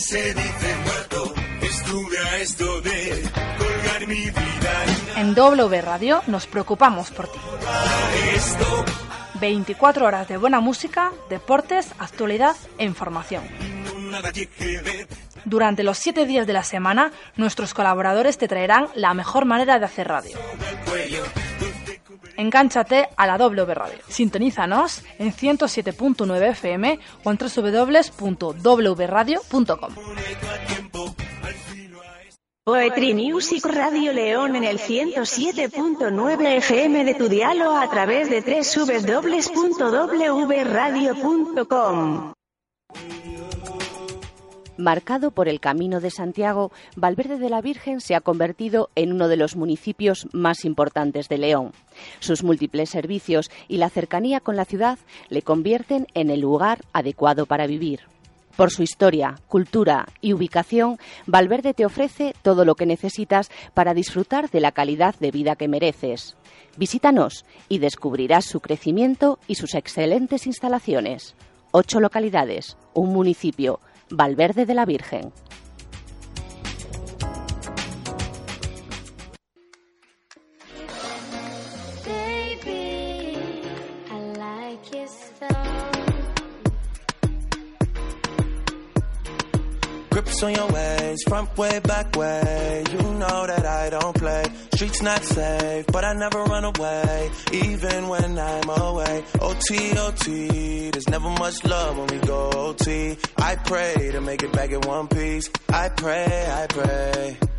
se dice muerto. Estuve a esto de colgar mi vida. En W Radio nos preocupamos por ti. Esto 24 horas de buena música, deportes, actualidad e información. Durante los 7 días de la semana, nuestros colaboradores te traerán la mejor manera de hacer radio. Engánchate a la W Radio. Sintonízanos en 107.9 FM o en www.wradio.com. Poetry Music Radio León en el 107.9 FM de tu diálogo a través de www.wradio.com. Marcado por el Camino de Santiago, Valverde de la Virgen se ha convertido en uno de los municipios más importantes de León. Sus múltiples servicios y la cercanía con la ciudad le convierten en el lugar adecuado para vivir. Por su historia, cultura y ubicación, Valverde te ofrece todo lo que necesitas para disfrutar de la calidad de vida que mereces. Visítanos y descubrirás su crecimiento y sus excelentes instalaciones. Ocho localidades, un municipio, Valverde de la Virgen. Grips on your ways, front way, back way. You know that I don't play. Streets not safe, but I never run away, even when I'm away. OT, OT, there's never much love when we go OT. I pray to make it back in one piece. I pray, I pray.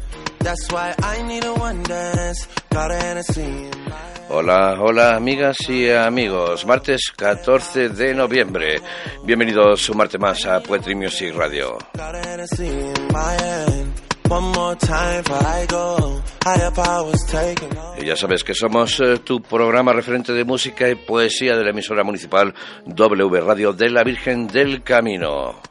Hola, hola amigas y amigos. Martes 14 de noviembre. Bienvenidos un martes más a Poetry Music Radio. Y ya sabes que somos eh, tu programa referente de música y poesía de la emisora municipal W Radio de la Virgen del Camino.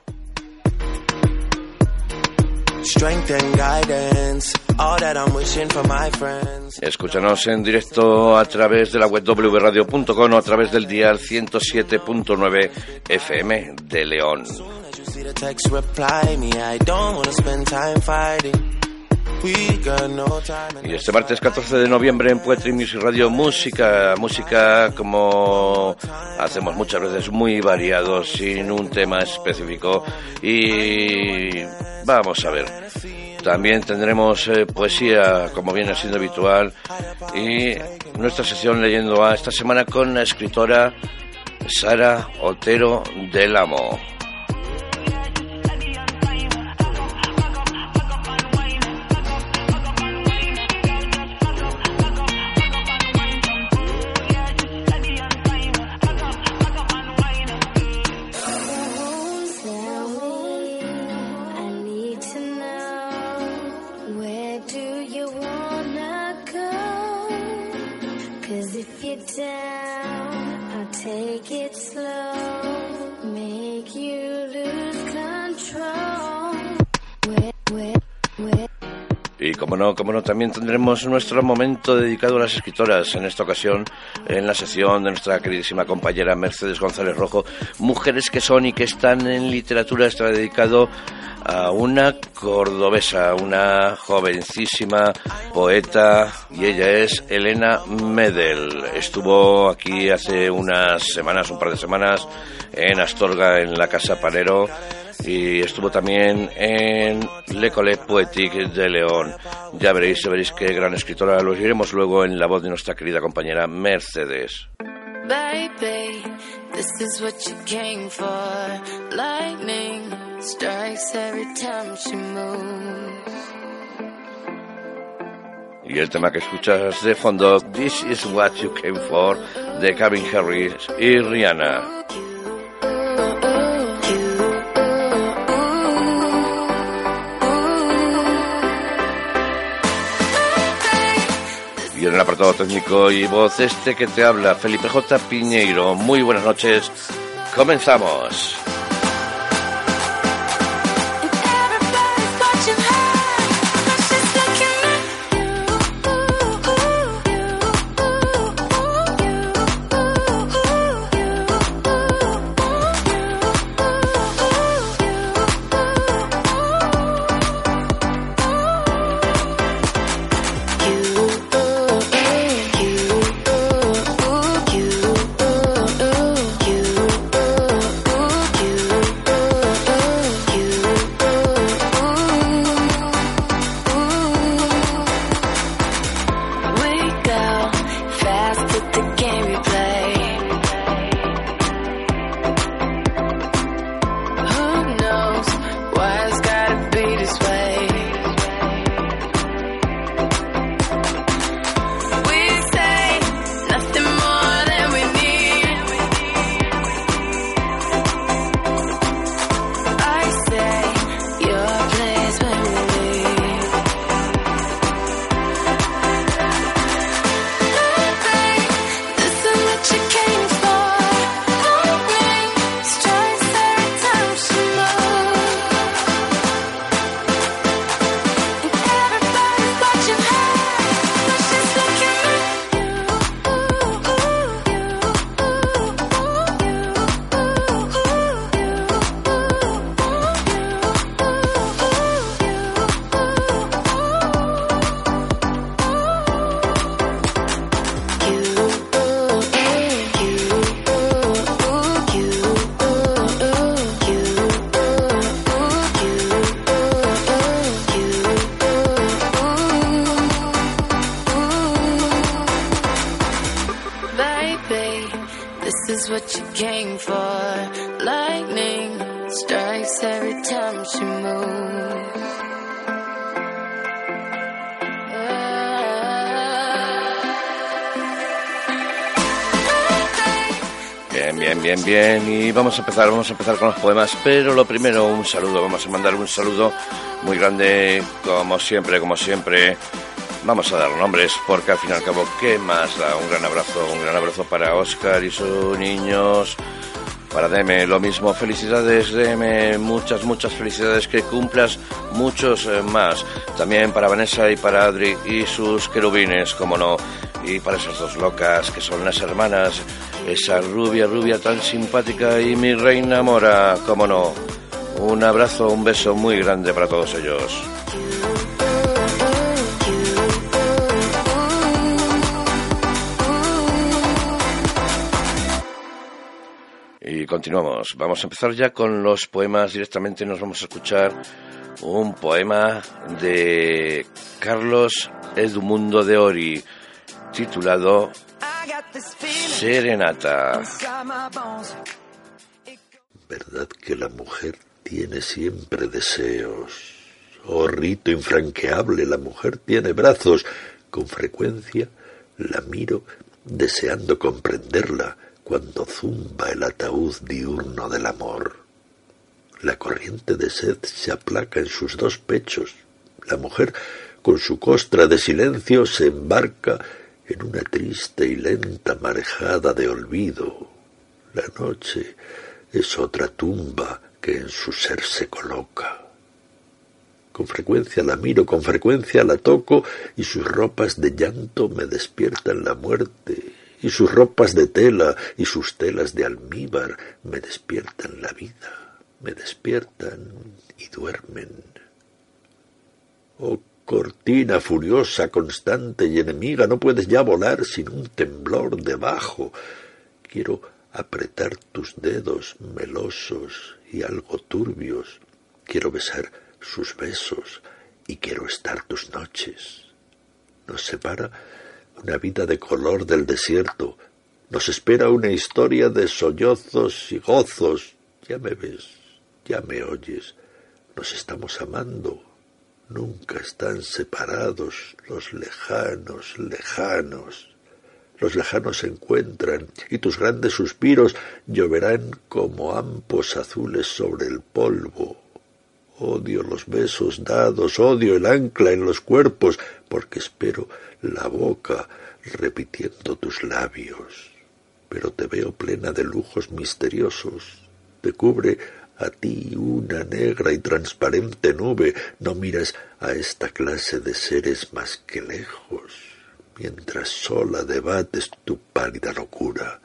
Strength and guidance. All that I'm wishing for my friends. Escúchanos en directo a través de la web wradio.com o a través del dial 107.9 FM de León. Y este martes 14 de noviembre en Poetry Music Radio, música, música como hacemos muchas veces, muy variado, sin un tema específico. Y vamos a ver. También tendremos eh, poesía, como viene siendo habitual, y nuestra sesión leyendo a esta semana con la escritora Sara Otero del Amo. Como no, también tendremos nuestro momento dedicado a las escritoras, en esta ocasión en la sección de nuestra queridísima compañera Mercedes González Rojo, Mujeres que son y que están en literatura, está dedicado a una cordobesa, una jovencísima poeta, y ella es Elena Medel. Estuvo aquí hace unas semanas, un par de semanas, en Astorga, en la Casa Panero, y estuvo también en L'École Poétique de León. Ya veréis, ya veréis qué gran escritora. Lo iremos luego en la voz de nuestra querida compañera Mercedes. Baby, this is what you came for. Lightning strikes every time she moves. Y el tema que escuchas de fondo, This is what you came for, de Calvin Harris y Rihanna. Y en el apartado técnico y voz este que te habla, Felipe J. Piñeiro. Muy buenas noches. Comenzamos. Empezar, vamos a empezar con los poemas. Pero lo primero, un saludo. Vamos a mandar un saludo muy grande, como siempre, como siempre. Vamos a dar nombres, porque al fin y al cabo, ¿qué más da? Un gran abrazo, un gran abrazo para Oscar y sus niños. Para Deme, lo mismo. Felicidades, Deme. Muchas, muchas felicidades. Que cumplas muchos eh, más. También para Vanessa y para Adri y sus querubines, como no. Y para esas dos locas que son las hermanas. Esa rubia, rubia tan simpática y mi reina mora, como no. Un abrazo, un beso muy grande para todos ellos. Y continuamos. Vamos a empezar ya con los poemas. Directamente nos vamos a escuchar un poema de Carlos Edmundo de Ori, titulado Serenata. ¿Verdad que la mujer tiene siempre deseos? Oh rito infranqueable, la mujer tiene brazos. Con frecuencia la miro deseando comprenderla cuando zumba el ataúd diurno del amor. La corriente de sed se aplaca en sus dos pechos. La mujer, con su costra de silencio, se embarca en una triste y lenta marejada de olvido. La noche es otra tumba que en su ser se coloca. Con frecuencia la miro, con frecuencia la toco, y sus ropas de llanto me despiertan la muerte, y sus ropas de tela y sus telas de almíbar me despiertan la vida, me despiertan y duermen. Oh cortina furiosa, constante y enemiga, no puedes ya volar sin un temblor debajo. Quiero apretar tus dedos melosos y algo turbios. Quiero besar sus besos y quiero estar tus noches. Nos separa una vida de color del desierto. Nos espera una historia de sollozos y gozos. Ya me ves, ya me oyes. Nos estamos amando. Nunca están separados los lejanos, lejanos. Los lejanos se encuentran y tus grandes suspiros lloverán como ampos azules sobre el polvo. Odio los besos dados, odio el ancla en los cuerpos, porque espero la boca repitiendo tus labios. Pero te veo plena de lujos misteriosos. Te cubre a ti una negra y transparente nube. No miras a esta clase de seres más que lejos, mientras sola debates tu pálida locura.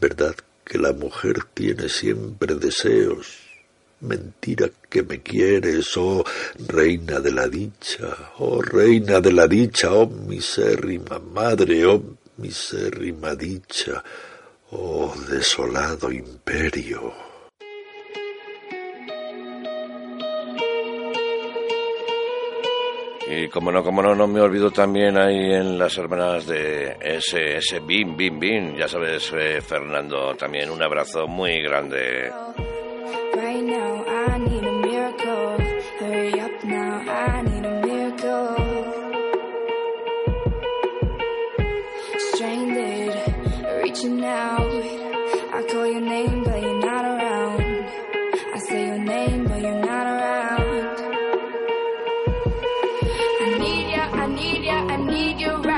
¿Verdad que la mujer tiene siempre deseos? Mentira que me quieres, oh reina de la dicha, oh reina de la dicha, oh misérrima madre, oh misérrima dicha, oh desolado imperio. Y como no, como no, no me olvido también ahí en las hermanas de ese, ese Bim, Bim, Bim. Ya sabes, eh, Fernando, también un abrazo muy grande. Need ya, I need you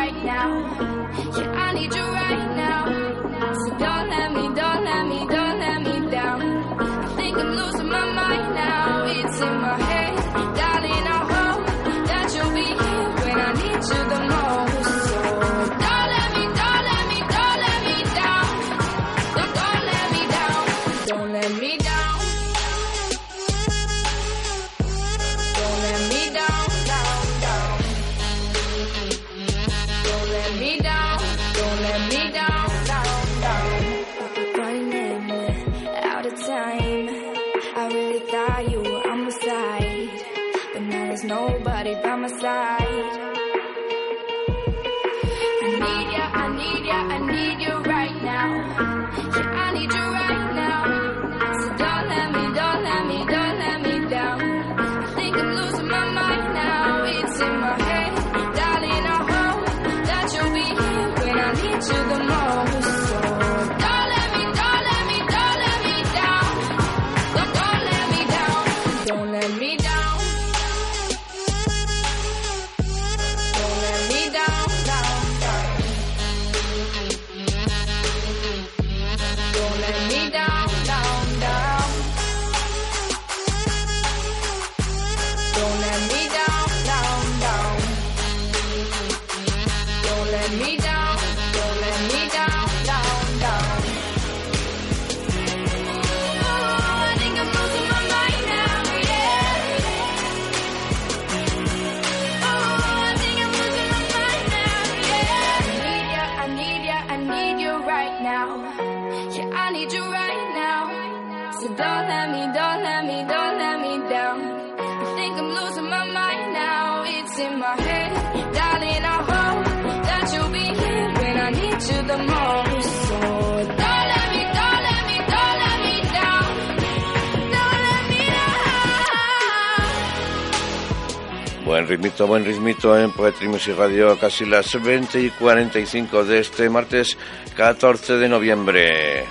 ritmito, buen ritmito en Poetry Music Radio, casi las 20 y 45 de este martes 14 de noviembre.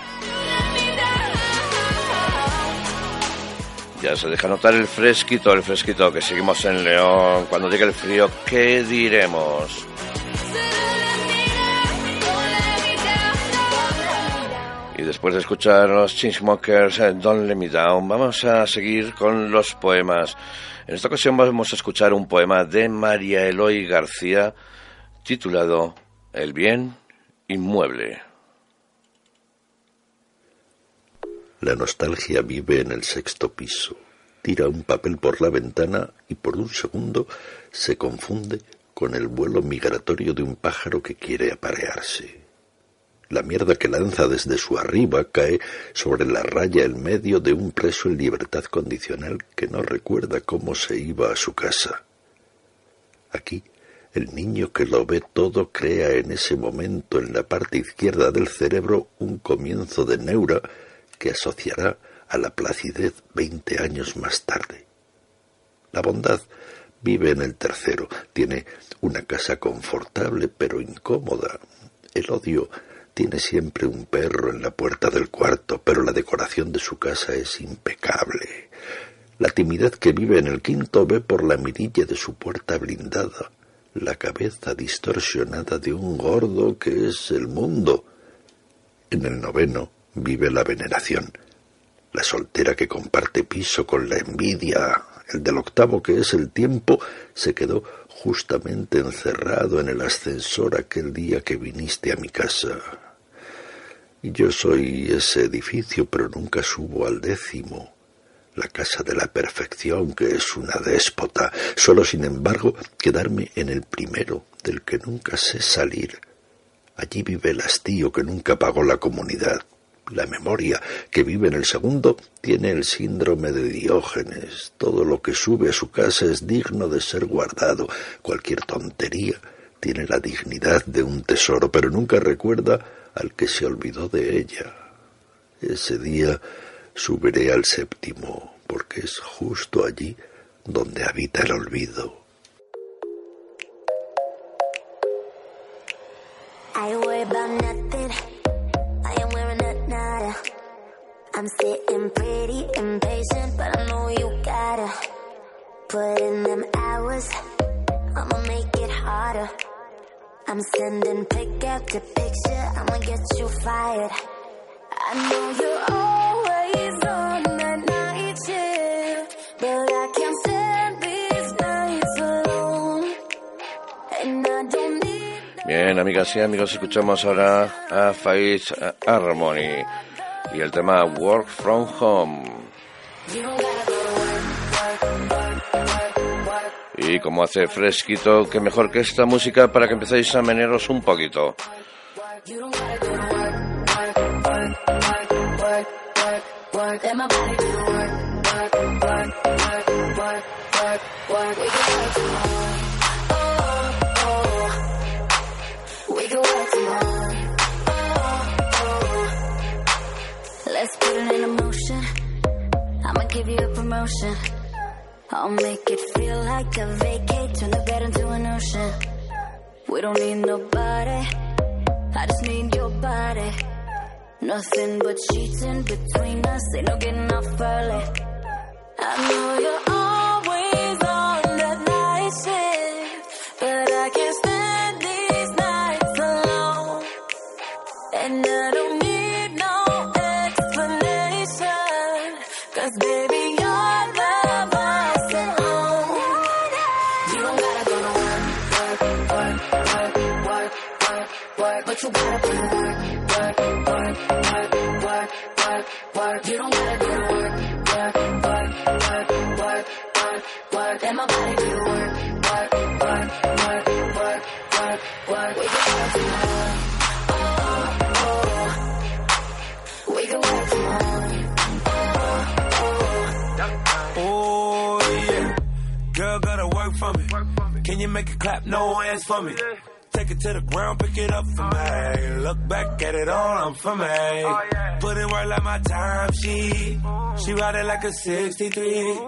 Ya se deja notar el fresquito, el fresquito, que seguimos en León. Cuando llegue el frío, ¿qué diremos? Después de escuchar los Chainsmokers, eh, Don't Let Me Down, vamos a seguir con los poemas. En esta ocasión vamos a escuchar un poema de María Eloy García titulado El bien inmueble. La nostalgia vive en el sexto piso. Tira un papel por la ventana y por un segundo se confunde con el vuelo migratorio de un pájaro que quiere aparearse. La mierda que lanza desde su arriba cae sobre la raya en medio de un preso en libertad condicional que no recuerda cómo se iba a su casa. Aquí, el niño que lo ve todo crea en ese momento en la parte izquierda del cerebro un comienzo de neura que asociará a la placidez veinte años más tarde. La bondad vive en el tercero, tiene una casa confortable pero incómoda. El odio tiene siempre un perro en la puerta del cuarto, pero la decoración de su casa es impecable. La timidez que vive en el quinto ve por la mirilla de su puerta blindada la cabeza distorsionada de un gordo que es el mundo. En el noveno vive la veneración, la soltera que comparte piso con la envidia. El del octavo, que es el tiempo, se quedó justamente encerrado en el ascensor aquel día que viniste a mi casa. Yo soy ese edificio, pero nunca subo al décimo. La casa de la perfección, que es una déspota. Solo, sin embargo, quedarme en el primero, del que nunca sé salir. Allí vive el hastío que nunca pagó la comunidad. La memoria que vive en el segundo tiene el síndrome de Diógenes. Todo lo que sube a su casa es digno de ser guardado. Cualquier tontería tiene la dignidad de un tesoro, pero nunca recuerda al que se olvidó de ella. Ese día subiré al séptimo, porque es justo allí donde habita el olvido. I'm sitting pretty impatient, but I know you gotta put in them hours. I'ma make it harder. I'm sending pick after picture. I'ma get you fired. I know you're always on that night shift, but I can't stand these nights alone. And I don't need Bien, amigas y amigos, escuchamos ahora a Faith Harmony y el tema Work From Home. Y como hace fresquito, que mejor que esta música para que empecéis a meneros un poquito. Promotion. I'll make it feel like a vacate. Turn the bed into an ocean. We don't need nobody. I just need your body. Nothing but sheets in between us. Ain't no getting off early. I know you're you make it clap? No hands for me. Take it to the ground, pick it up for me. Look back at it all, I'm for me. Put in work like my time sheet. She ride it like a 63.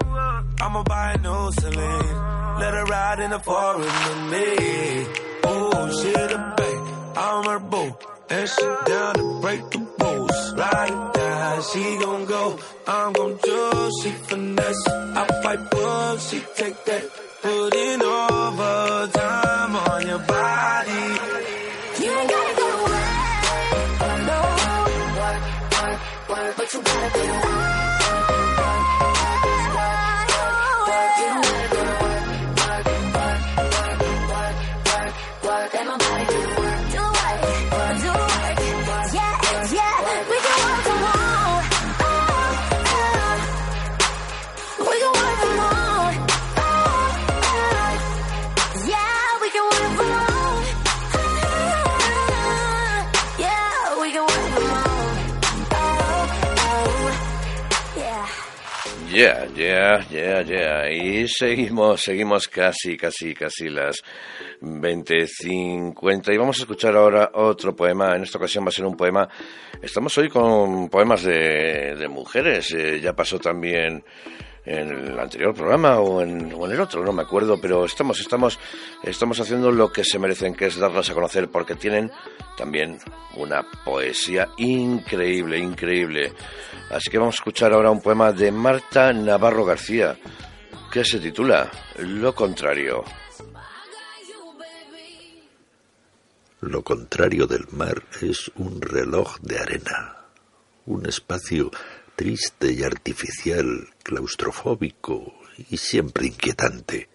I'ma buy a new Celine. Let her ride in the forest with me. Oh, she the babe, I'm her boo. And she down to break the rules. Ride it she gon' go. I'm gon' do, she finesse. I fight book, she take that. Put in overtime on your body. You ain't gotta go away. No. Work, work, but you gotta work. Yeah, yeah, yeah, yeah. Y seguimos, seguimos casi, casi, casi las 20.50. Y vamos a escuchar ahora otro poema. En esta ocasión va a ser un poema. Estamos hoy con poemas de, de mujeres. Eh, ya pasó también en el anterior programa o en, el otro, no me acuerdo, pero estamos, estamos, estamos haciendo lo que se merecen, que es darlas a conocer, porque tienen también una poesía increíble, increíble. Así que vamos a escuchar ahora un poema de Marta Navarro García, que se titula Lo contrario. Lo contrario del mar es un reloj de arena, un espacio triste y artificial, claustrofóbico y siempre inquietante.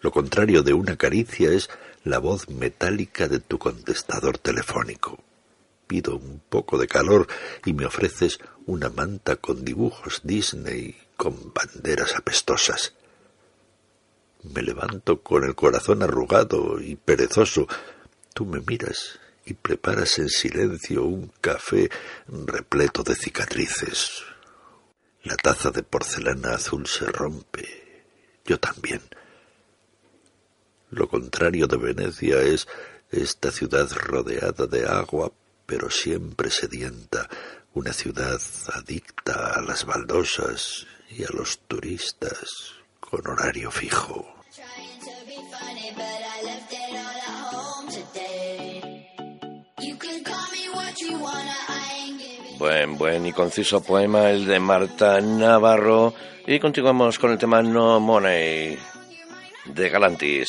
Lo contrario de una caricia es la voz metálica de tu contestador telefónico. Pido un poco de calor y me ofreces una manta con dibujos Disney con banderas apestosas. Me levanto con el corazón arrugado y perezoso. Tú me miras y preparas en silencio un café repleto de cicatrices. La taza de porcelana azul se rompe. Yo también. Lo contrario de Venecia es esta ciudad rodeada de agua, pero siempre sedienta, una ciudad adicta a las baldosas y a los turistas con horario fijo. Buen, buen y conciso poema el de Marta Navarro. Y continuamos con el tema No Money de Galantis.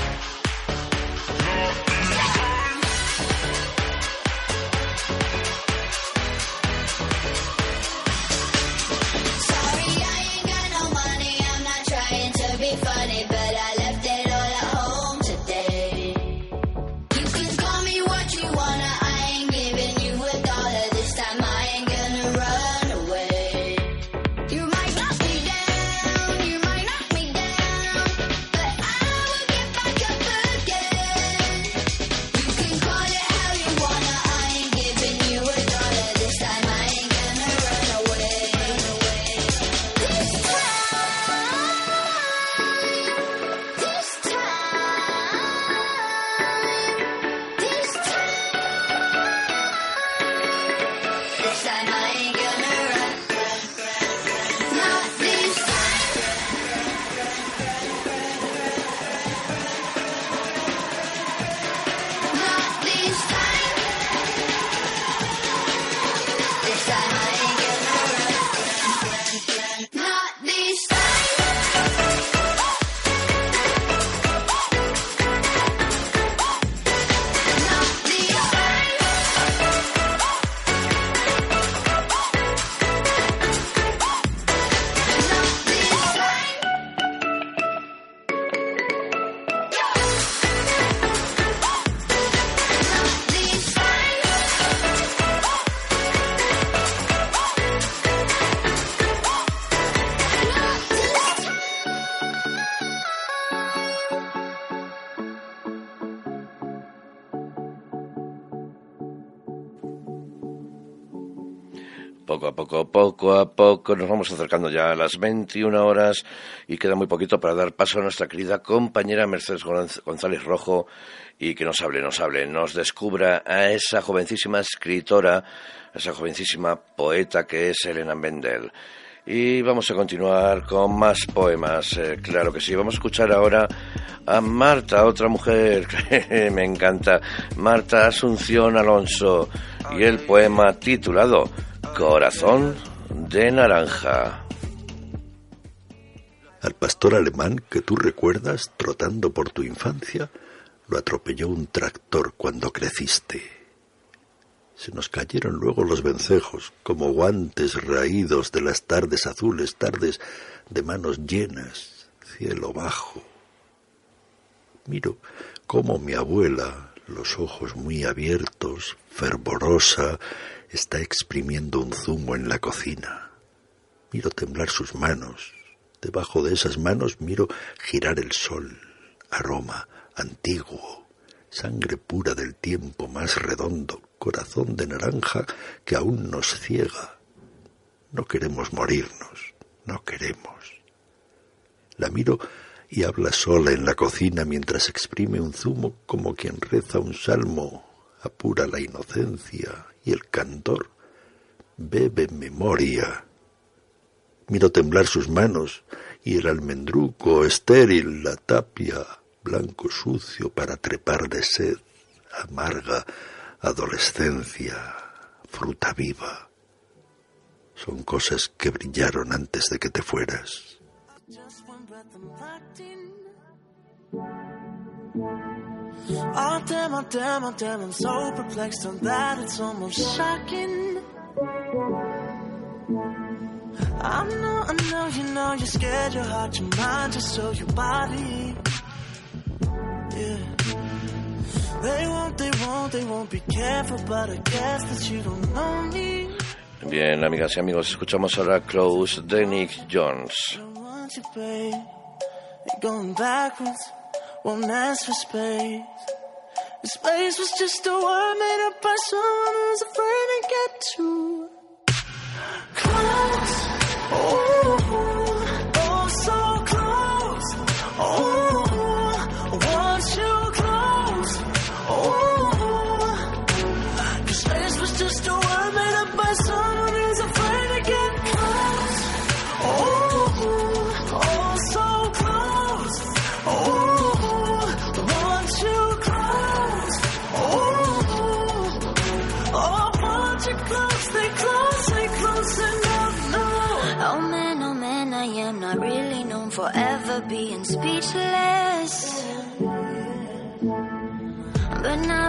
poco, a poco, nos vamos acercando ya a las 21 horas y queda muy poquito para dar paso a nuestra querida compañera Mercedes González Rojo y que nos hable, nos hable, nos descubra a esa jovencísima escritora, a esa jovencísima poeta que es Elena Mendel. Y vamos a continuar con más poemas, eh, claro que sí. Vamos a escuchar ahora a Marta, otra mujer que me encanta, Marta Asunción Alonso, y el poema titulado Corazón de Naranja. Al pastor alemán que tú recuerdas trotando por tu infancia, lo atropelló un tractor cuando creciste se nos cayeron luego los vencejos, como guantes raídos de las tardes azules, tardes de manos llenas, cielo bajo. Miro cómo mi abuela, los ojos muy abiertos, fervorosa, está exprimiendo un zumo en la cocina. Miro temblar sus manos. Debajo de esas manos miro girar el sol, aroma antiguo, sangre pura del tiempo más redondo, corazón de naranja que aún nos ciega. No queremos morirnos, no queremos. La miro y habla sola en la cocina mientras exprime un zumo como quien reza un salmo, apura la inocencia y el cantor bebe memoria. Miro temblar sus manos y el almendruco estéril, la tapia, blanco sucio para trepar de sed, amarga, adolescencia, fruta viva. Son cosas que brillaron antes de que te fueras. Oh damn, oh damn, oh damn, I'm so perplexed on that it's almost shocking. I know, I know, you know, you're scared, your heart, your mind, just so your body. Yeah. Bien, amigas y amigos, escuchamos ahora Close de Nick Jones. Going backwards, won't ask for space. The Space was just a word made up by someone who's afraid to get too close.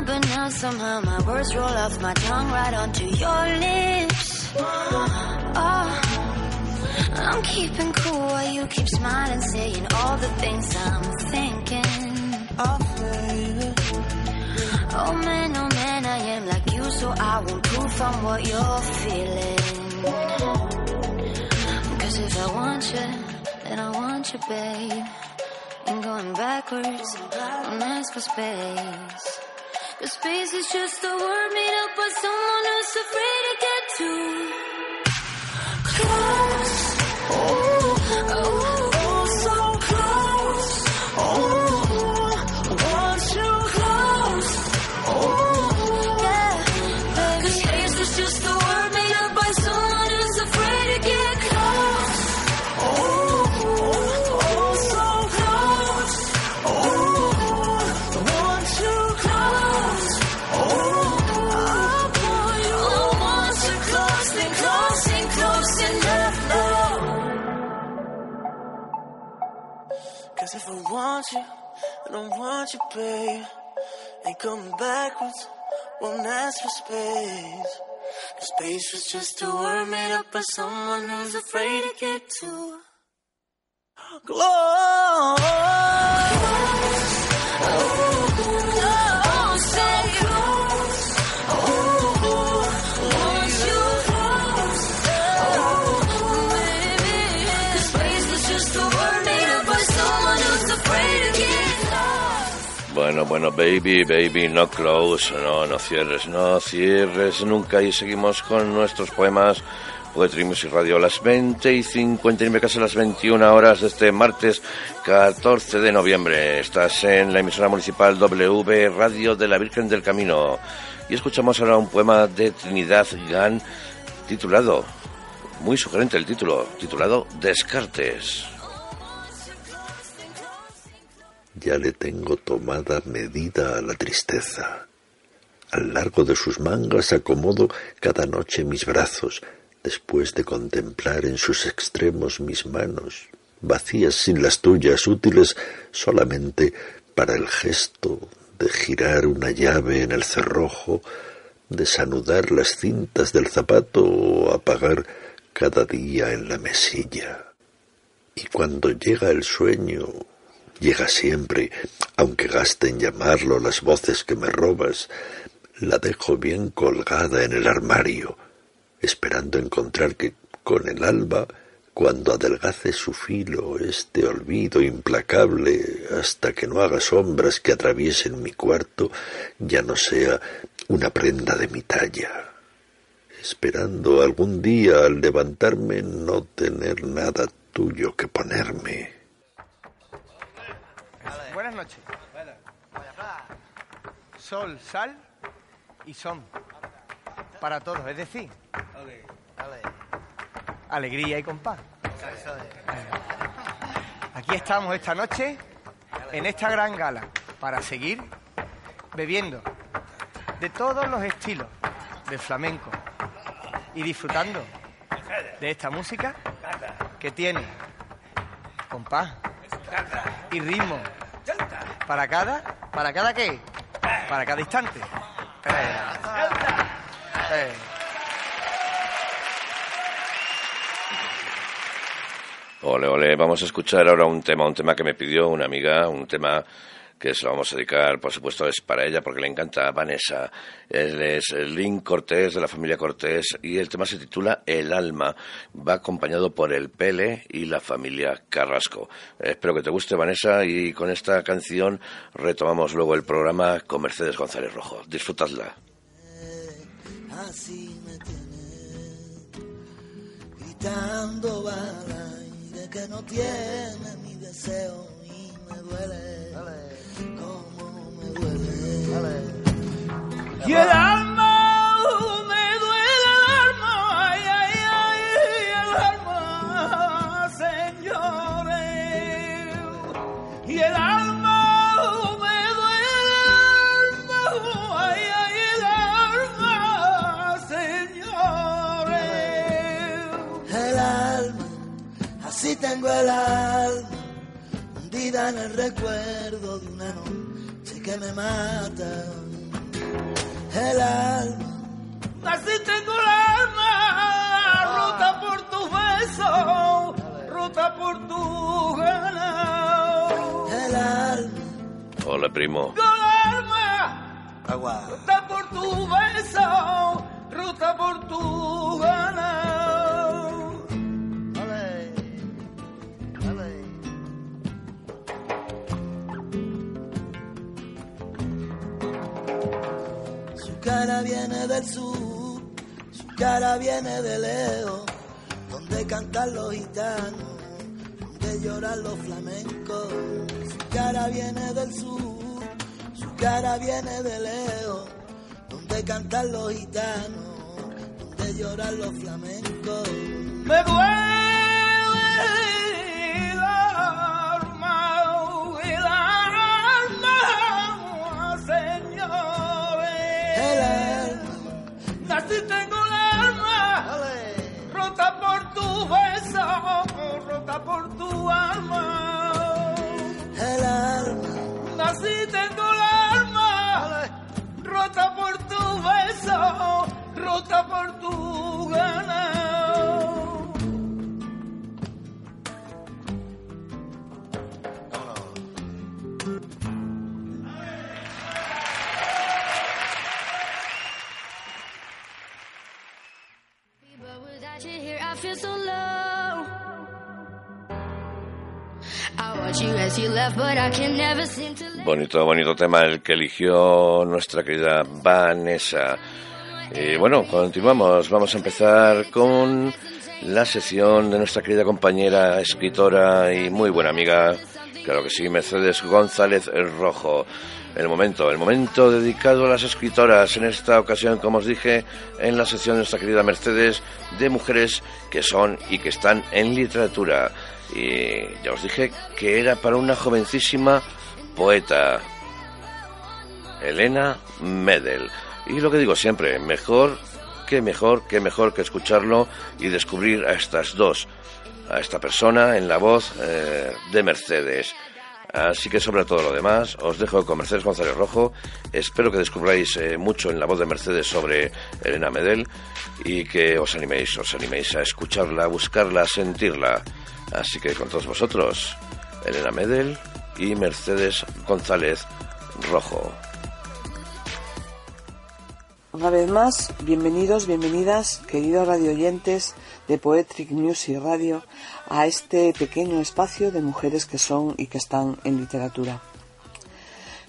But now, somehow my words roll off my tongue right onto your lips. Oh, I'm keeping cool while you keep smiling, saying all the things I'm thinking. Oh, man, oh man, I am like you, so I won't prove I'm what you're feeling. Cause if I want you, then I want you, babe. And going backwards, don't ask for space. Space is just a word made up by someone who's afraid to get too don't want you, babe. Ain't coming backwards, won't ask for space. The space was just a word made up by someone who's afraid to get too close. Oh, Bueno, bueno, baby, baby, no close, no, no cierres, no cierres nunca. Y seguimos con nuestros poemas. Poetry Music Radio las 20 y 59, casi las 21 horas de este martes 14 de noviembre. Estás en la emisora municipal W Radio de la Virgen del Camino. Y escuchamos ahora un poema de Trinidad Gan titulado, muy sugerente el título, titulado Descartes. Ya le tengo tomada medida a la tristeza. Al largo de sus mangas acomodo cada noche mis brazos, después de contemplar en sus extremos mis manos, vacías sin las tuyas, útiles solamente para el gesto de girar una llave en el cerrojo, desanudar las cintas del zapato o apagar cada día en la mesilla. Y cuando llega el sueño, llega siempre, aunque gaste en llamarlo las voces que me robas, la dejo bien colgada en el armario, esperando encontrar que con el alba, cuando adelgace su filo este olvido implacable hasta que no haga sombras que atraviesen mi cuarto, ya no sea una prenda de mi talla, esperando algún día al levantarme no tener nada tuyo que ponerme. Sol, sal y son. Para todos, es decir, alegría y compás. Aquí estamos esta noche en esta gran gala para seguir bebiendo de todos los estilos de flamenco y disfrutando de esta música que tiene compás y ritmo para cada para cada qué para cada instante Eh, eh. Ole, ole, vamos a escuchar ahora un tema, un tema que me pidió una amiga, un tema que se lo vamos a dedicar, por supuesto, es para ella porque le encanta a Vanessa. Él es Link Cortés, de la familia Cortés, y el tema se titula El alma. Va acompañado por el Pele y la familia Carrasco. Eh, espero que te guste, Vanessa, y con esta canción retomamos luego el programa con Mercedes González Rojo. Disfrutadla. así me gritando bala y de que no tiene mi deseo y me duele y el alma me duele el alma ay ay ay el alma señores. Y el alma me duele el alma ay ay el alma señores. El alma así tengo el alma hundida en el recuerdo de una noche que me mata. El alma. Así tengo el alma. Ruta por tus besos. Ruta por tu ganado el alma. Hola, primo. con el alma. Ruta por tu beso ruta por tu ganado cara viene del sur, su cara viene de Leo, donde cantan los gitanos, donde lloran los flamencos. Su cara viene del sur, su cara viene de Leo, donde cantan los gitanos, donde lloran los flamencos. Me duele así tengo el alma, rota por tu beso, rota por tu alma. El alma, así tengo el alma, rota por tu beso, rota por tu ganado. Bonito, bonito tema el que eligió nuestra querida Vanessa. Y bueno, continuamos. Vamos a empezar con la sección de nuestra querida compañera, escritora y muy buena amiga, claro que sí, Mercedes González Rojo. El momento, el momento dedicado a las escritoras, en esta ocasión, como os dije, en la sección de nuestra querida Mercedes, de mujeres que son y que están en literatura. Y ya os dije que era para una jovencísima poeta, Elena Medel. Y lo que digo siempre, mejor que mejor, que mejor que escucharlo y descubrir a estas dos, a esta persona en la voz eh, de Mercedes. Así que sobre todo lo demás, os dejo con Mercedes González Rojo. Espero que descubráis eh, mucho en la voz de Mercedes sobre Elena Medel y que os animéis, os animéis a escucharla, a buscarla, a sentirla. Así que con todos vosotros, Elena Medel y Mercedes González Rojo. Una vez más, bienvenidos, bienvenidas, queridos radioyentes de Poetric Music Radio, a este pequeño espacio de mujeres que son y que están en literatura.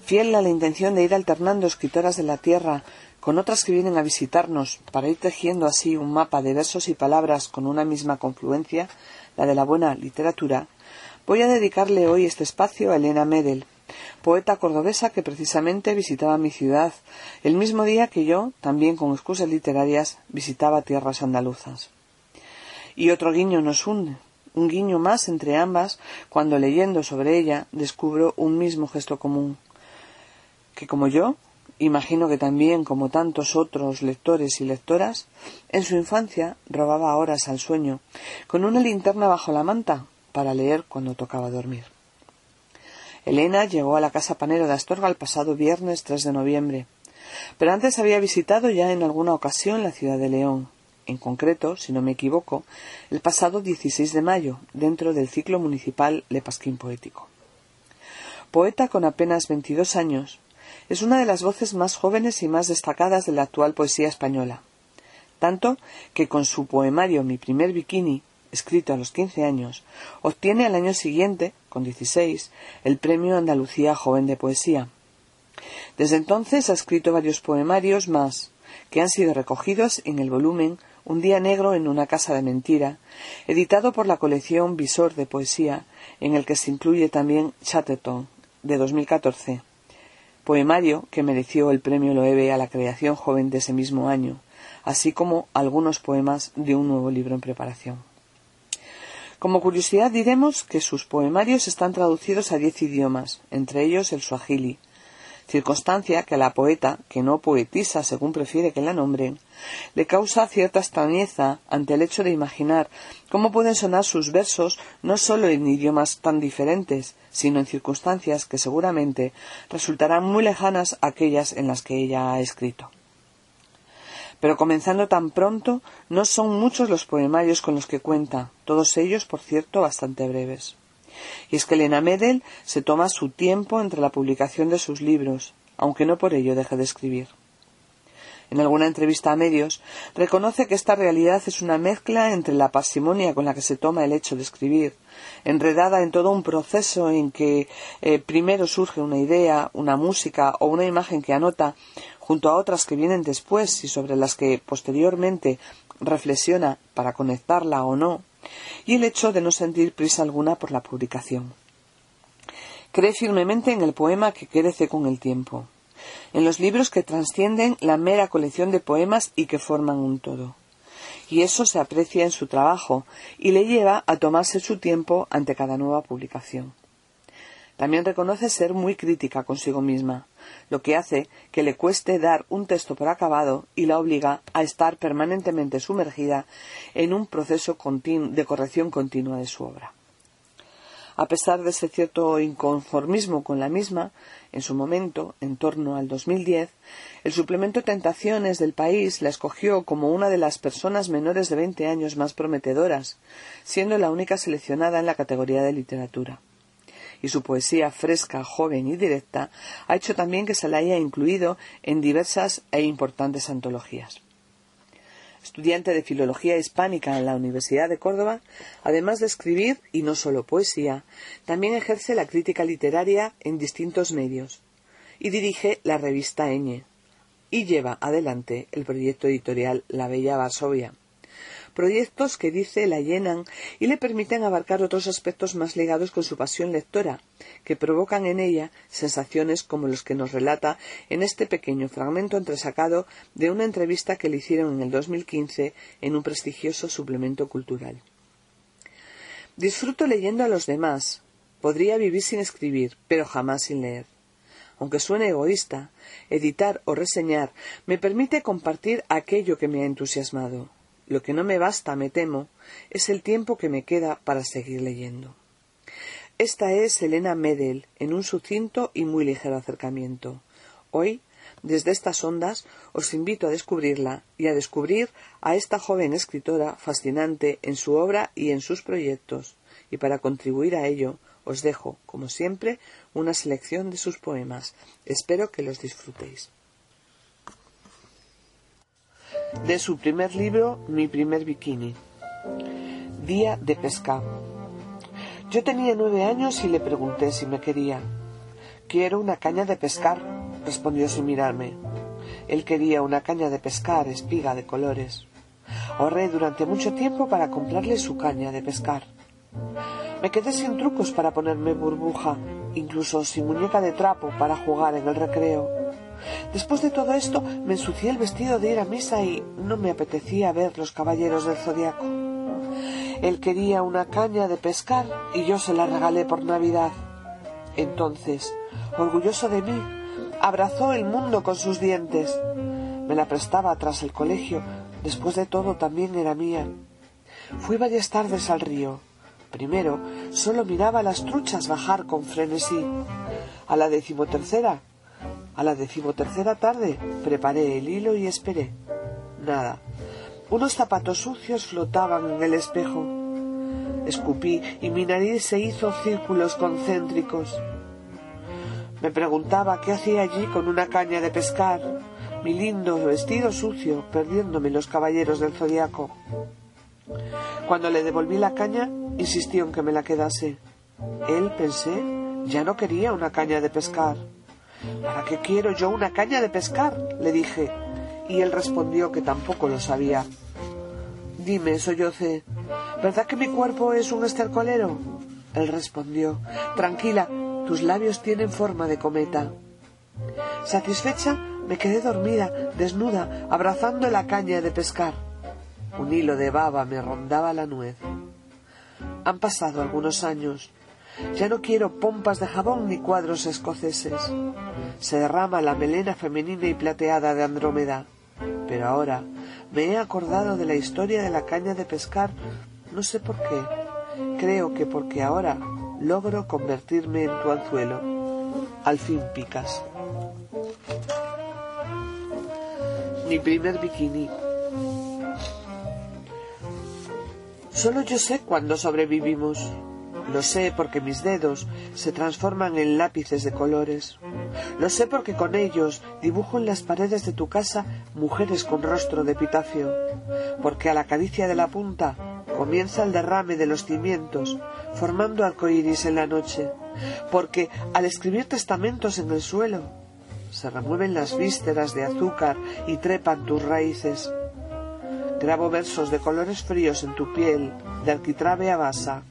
Fiel a la intención de ir alternando escritoras de la tierra con otras que vienen a visitarnos para ir tejiendo así un mapa de versos y palabras con una misma confluencia, la de la buena literatura, voy a dedicarle hoy este espacio a Elena Medel, poeta cordobesa que precisamente visitaba mi ciudad el mismo día que yo, también con excusas literarias, visitaba tierras andaluzas. Y otro guiño nos une, un guiño más entre ambas, cuando leyendo sobre ella descubro un mismo gesto común, que como yo, imagino que también como tantos otros lectores y lectoras, en su infancia robaba horas al sueño, con una linterna bajo la manta, para leer cuando tocaba dormir. Elena llegó a la casa panero de Astorga el pasado viernes 3 de noviembre, pero antes había visitado ya en alguna ocasión la ciudad de León, en concreto, si no me equivoco, el pasado 16 de mayo, dentro del ciclo municipal Le Pasquín Poético. Poeta con apenas 22 años, es una de las voces más jóvenes y más destacadas de la actual poesía española, tanto que con su poemario Mi primer bikini, escrito a los 15 años, obtiene al año siguiente, con 16, el Premio Andalucía Joven de Poesía. Desde entonces ha escrito varios poemarios más, que han sido recogidos en el volumen Un día negro en una casa de mentira, editado por la colección Visor de Poesía, en el que se incluye también Chatterton, de 2014, poemario que mereció el premio Loewe a la creación joven de ese mismo año, así como algunos poemas de un nuevo libro en preparación. Como curiosidad diremos que sus poemarios están traducidos a diez idiomas, entre ellos el suajili, circunstancia que a la poeta, que no poetisa según prefiere que la nombren, le causa cierta extrañeza ante el hecho de imaginar cómo pueden sonar sus versos no sólo en idiomas tan diferentes, sino en circunstancias que seguramente resultarán muy lejanas a aquellas en las que ella ha escrito. Pero comenzando tan pronto, no son muchos los poemarios con los que cuenta, todos ellos, por cierto, bastante breves. Y es que Elena Medel se toma su tiempo entre la publicación de sus libros, aunque no por ello deje de escribir. En alguna entrevista a medios, reconoce que esta realidad es una mezcla entre la parsimonia con la que se toma el hecho de escribir, enredada en todo un proceso en que eh, primero surge una idea, una música o una imagen que anota, junto a otras que vienen después y sobre las que posteriormente reflexiona para conectarla o no, y el hecho de no sentir prisa alguna por la publicación. Cree firmemente en el poema que crece con el tiempo, en los libros que trascienden la mera colección de poemas y que forman un todo. Y eso se aprecia en su trabajo y le lleva a tomarse su tiempo ante cada nueva publicación. También reconoce ser muy crítica consigo misma, lo que hace que le cueste dar un texto por acabado y la obliga a estar permanentemente sumergida en un proceso de corrección continua de su obra. A pesar de ese cierto inconformismo con la misma, en su momento, en torno al 2010, el suplemento Tentaciones del país la escogió como una de las personas menores de 20 años más prometedoras, siendo la única seleccionada en la categoría de literatura y su poesía fresca, joven y directa ha hecho también que se la haya incluido en diversas e importantes antologías. estudiante de Filología Hispánica en la Universidad de Córdoba, además de escribir, y no solo poesía, también ejerce la crítica literaria en distintos medios y dirige la revista Eñe y lleva adelante el proyecto editorial La Bella Varsovia. Proyectos que dice la llenan y le permiten abarcar otros aspectos más ligados con su pasión lectora, que provocan en ella sensaciones como los que nos relata en este pequeño fragmento entresacado de una entrevista que le hicieron en el 2015 en un prestigioso suplemento cultural. Disfruto leyendo a los demás. Podría vivir sin escribir, pero jamás sin leer. Aunque suene egoísta, editar o reseñar me permite compartir aquello que me ha entusiasmado. Lo que no me basta, me temo, es el tiempo que me queda para seguir leyendo. Esta es Elena Medel en un sucinto y muy ligero acercamiento. Hoy, desde estas ondas, os invito a descubrirla y a descubrir a esta joven escritora fascinante en su obra y en sus proyectos. Y para contribuir a ello, os dejo, como siempre, una selección de sus poemas. Espero que los disfrutéis. De su primer libro, Mi primer bikini. Día de pesca. Yo tenía nueve años y le pregunté si me quería. Quiero una caña de pescar, respondió sin mirarme. Él quería una caña de pescar, espiga de colores. Ahorré durante mucho tiempo para comprarle su caña de pescar. Me quedé sin trucos para ponerme burbuja, incluso sin muñeca de trapo para jugar en el recreo. Después de todo esto, me ensucié el vestido de ir a misa y no me apetecía ver los caballeros del zodiaco. Él quería una caña de pescar y yo se la regalé por Navidad. Entonces, orgulloso de mí, abrazó el mundo con sus dientes. Me la prestaba tras el colegio, después de todo también era mía. Fui varias tardes al río. Primero, solo miraba las truchas bajar con frenesí. A la decimotercera, a la decimotercera tarde, preparé el hilo y esperé. Nada. Unos zapatos sucios flotaban en el espejo. Escupí y mi nariz se hizo círculos concéntricos. Me preguntaba qué hacía allí con una caña de pescar, mi lindo vestido sucio, perdiéndome los caballeros del zodiaco. Cuando le devolví la caña, insistió en que me la quedase. Él, pensé, ya no quería una caña de pescar. ¿Para qué quiero yo una caña de pescar? le dije, y él respondió que tampoco lo sabía. Dime, solloce, ¿verdad que mi cuerpo es un estercolero? Él respondió, tranquila, tus labios tienen forma de cometa. Satisfecha, me quedé dormida, desnuda, abrazando la caña de pescar. Un hilo de baba me rondaba la nuez. Han pasado algunos años. Ya no quiero pompas de jabón ni cuadros escoceses. Se derrama la melena femenina y plateada de Andrómeda. Pero ahora me he acordado de la historia de la caña de pescar, no sé por qué. Creo que porque ahora logro convertirme en tu anzuelo. Al fin picas. Mi primer bikini. Solo yo sé cuándo sobrevivimos. Lo sé porque mis dedos se transforman en lápices de colores. Lo sé porque con ellos dibujo en las paredes de tu casa mujeres con rostro de epitafio. Porque a la caricia de la punta comienza el derrame de los cimientos, formando arcoíris en la noche. Porque al escribir testamentos en el suelo, se remueven las vísceras de azúcar y trepan tus raíces. Grabo versos de colores fríos en tu piel, de alquitrabe a basa,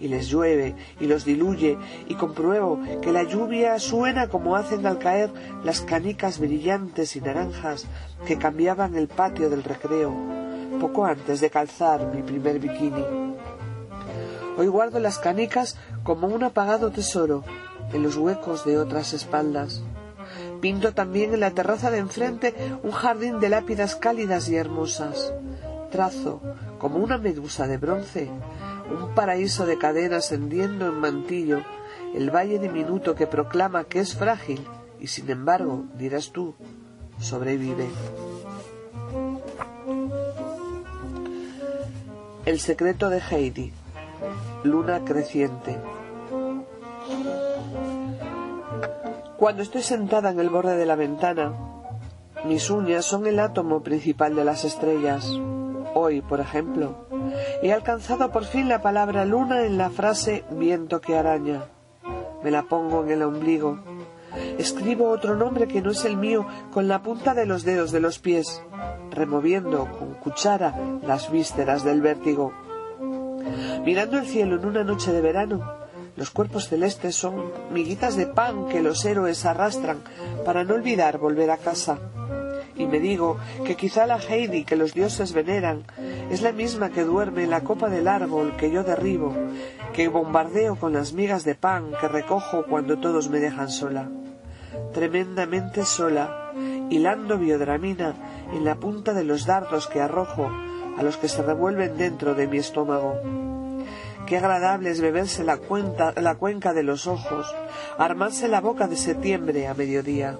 y les llueve y los diluye, y compruebo que la lluvia suena como hacen al caer las canicas brillantes y naranjas que cambiaban el patio del recreo, poco antes de calzar mi primer bikini. Hoy guardo las canicas como un apagado tesoro en los huecos de otras espaldas. Pinto también en la terraza de enfrente un jardín de lápidas cálidas y hermosas. Trazo, como una medusa de bronce, un paraíso de cadenas hendiendo en mantillo el valle diminuto que proclama que es frágil y sin embargo, dirás tú, sobrevive. El secreto de Heidi. Luna creciente. Cuando estoy sentada en el borde de la ventana, mis uñas son el átomo principal de las estrellas. Hoy, por ejemplo, he alcanzado por fin la palabra luna en la frase viento que araña. Me la pongo en el ombligo. Escribo otro nombre que no es el mío con la punta de los dedos de los pies, removiendo con cuchara las vísceras del vértigo. Mirando el cielo en una noche de verano, los cuerpos celestes son miguitas de pan que los héroes arrastran para no olvidar volver a casa. Y me digo que quizá la Heidi que los dioses veneran es la misma que duerme en la copa del árbol que yo derribo, que bombardeo con las migas de pan que recojo cuando todos me dejan sola. Tremendamente sola, hilando biodramina en la punta de los dardos que arrojo a los que se revuelven dentro de mi estómago. Qué agradable es beberse la, la cuenca de los ojos, armarse la boca de septiembre a mediodía.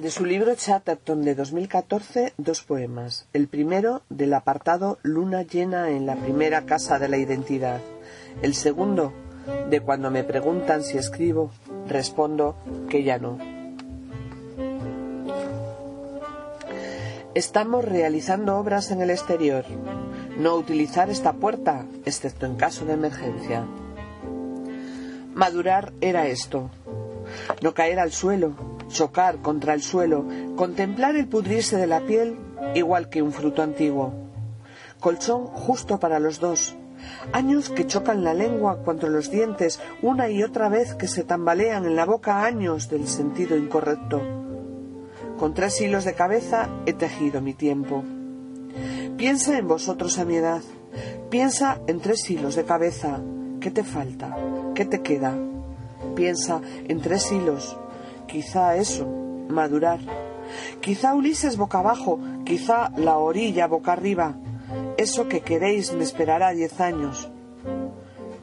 De su libro Chatterton de 2014, dos poemas. El primero del apartado Luna llena en la primera casa de la identidad. El segundo de cuando me preguntan si escribo, respondo que ya no. Estamos realizando obras en el exterior. No utilizar esta puerta, excepto en caso de emergencia. Madurar era esto. No caer al suelo, chocar contra el suelo, contemplar el pudrirse de la piel igual que un fruto antiguo. Colchón justo para los dos. Años que chocan la lengua contra los dientes una y otra vez que se tambalean en la boca años del sentido incorrecto. Con tres hilos de cabeza he tejido mi tiempo. Piensa en vosotros a mi edad. Piensa en tres hilos de cabeza. ¿Qué te falta? ¿Qué te queda? Piensa en tres hilos quizá eso, madurar. Quizá Ulises boca abajo, quizá la orilla boca arriba. Eso que queréis me esperará diez años.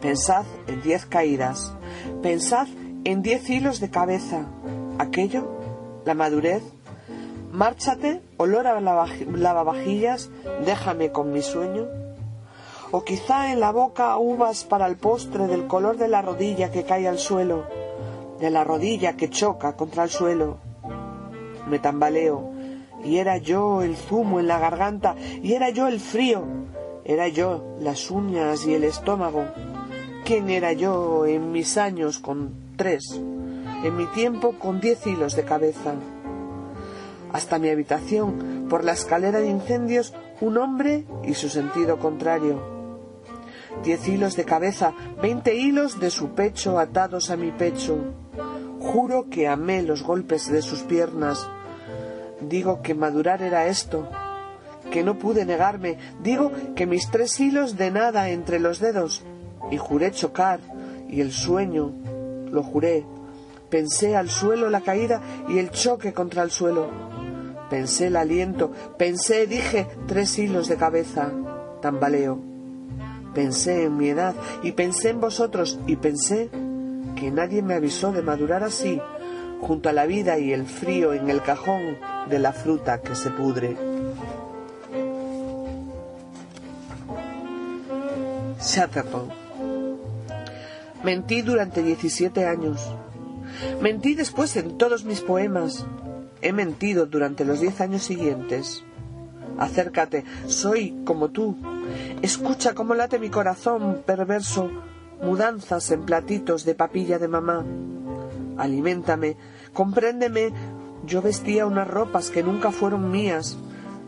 Pensad en diez caídas. Pensad en diez hilos de cabeza. Aquello, la madurez. Márchate, olor a lavavajillas, déjame con mi sueño. O quizá en la boca uvas para el postre del color de la rodilla que cae al suelo de la rodilla que choca contra el suelo. Me tambaleo, y era yo el zumo en la garganta, y era yo el frío, era yo las uñas y el estómago. ¿Quién era yo en mis años con tres, en mi tiempo con diez hilos de cabeza? Hasta mi habitación, por la escalera de incendios, un hombre y su sentido contrario diez hilos de cabeza, veinte hilos de su pecho atados a mi pecho. Juro que amé los golpes de sus piernas. Digo que madurar era esto, que no pude negarme. Digo que mis tres hilos de nada entre los dedos. Y juré chocar, y el sueño, lo juré. Pensé al suelo la caída y el choque contra el suelo. Pensé el aliento, pensé, dije, tres hilos de cabeza. Tambaleo. Pensé en mi edad y pensé en vosotros y pensé que nadie me avisó de madurar así, junto a la vida y el frío en el cajón de la fruta que se pudre. Chatterton. Mentí durante 17 años. Mentí después en todos mis poemas. He mentido durante los diez años siguientes. Acércate, soy como tú. Escucha cómo late mi corazón perverso mudanzas en platitos de papilla de mamá. Aliméntame, compréndeme. Yo vestía unas ropas que nunca fueron mías.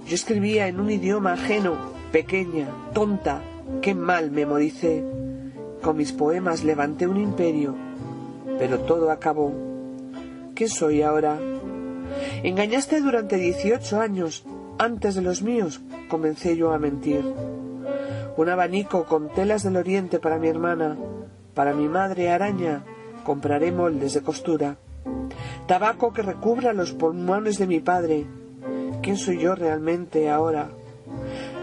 Yo escribía en un idioma ajeno, pequeña, tonta. Qué mal memoricé. Con mis poemas levanté un imperio, pero todo acabó. ¿Qué soy ahora? Engañaste durante dieciocho años. Antes de los míos comencé yo a mentir un abanico con telas del oriente para mi hermana, para mi madre araña, compraré moldes de costura, tabaco que recubra los pulmones de mi padre. ¿Quién soy yo realmente ahora?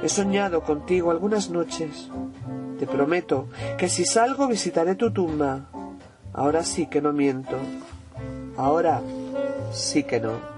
He soñado contigo algunas noches. Te prometo que si salgo visitaré tu tumba. Ahora sí que no miento. Ahora sí que no.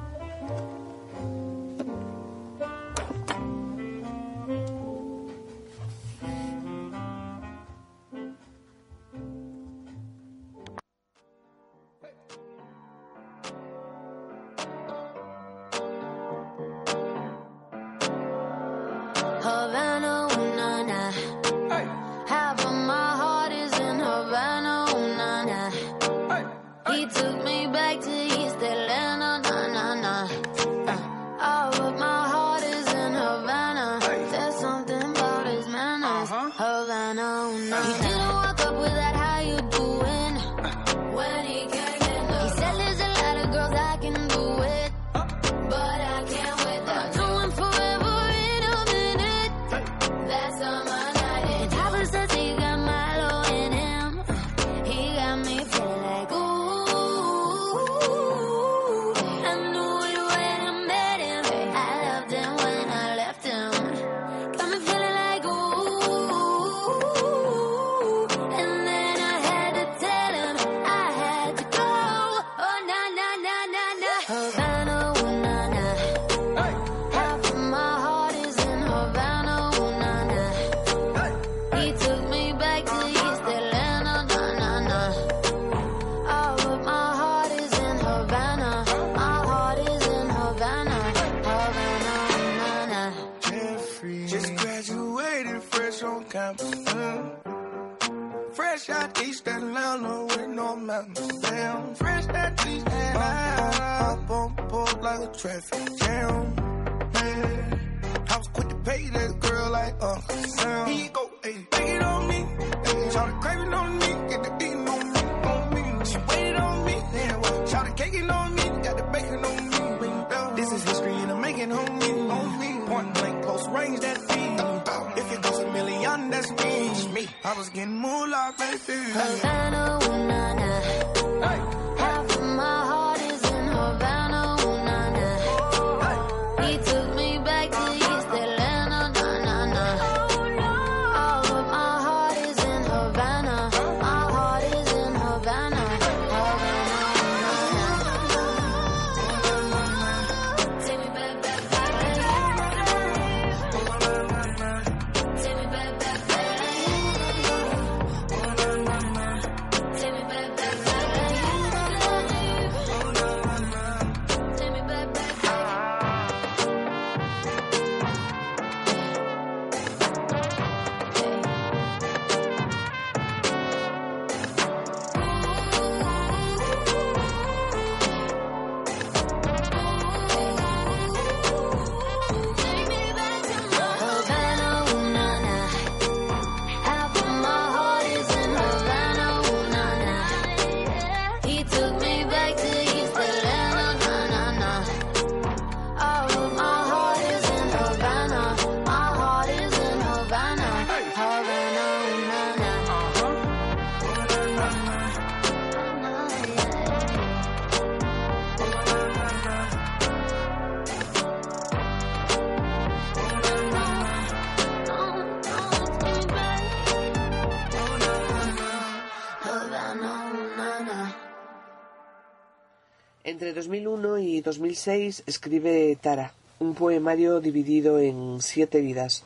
Entre 2001 y 2006 escribe Tara, un poemario dividido en siete vidas.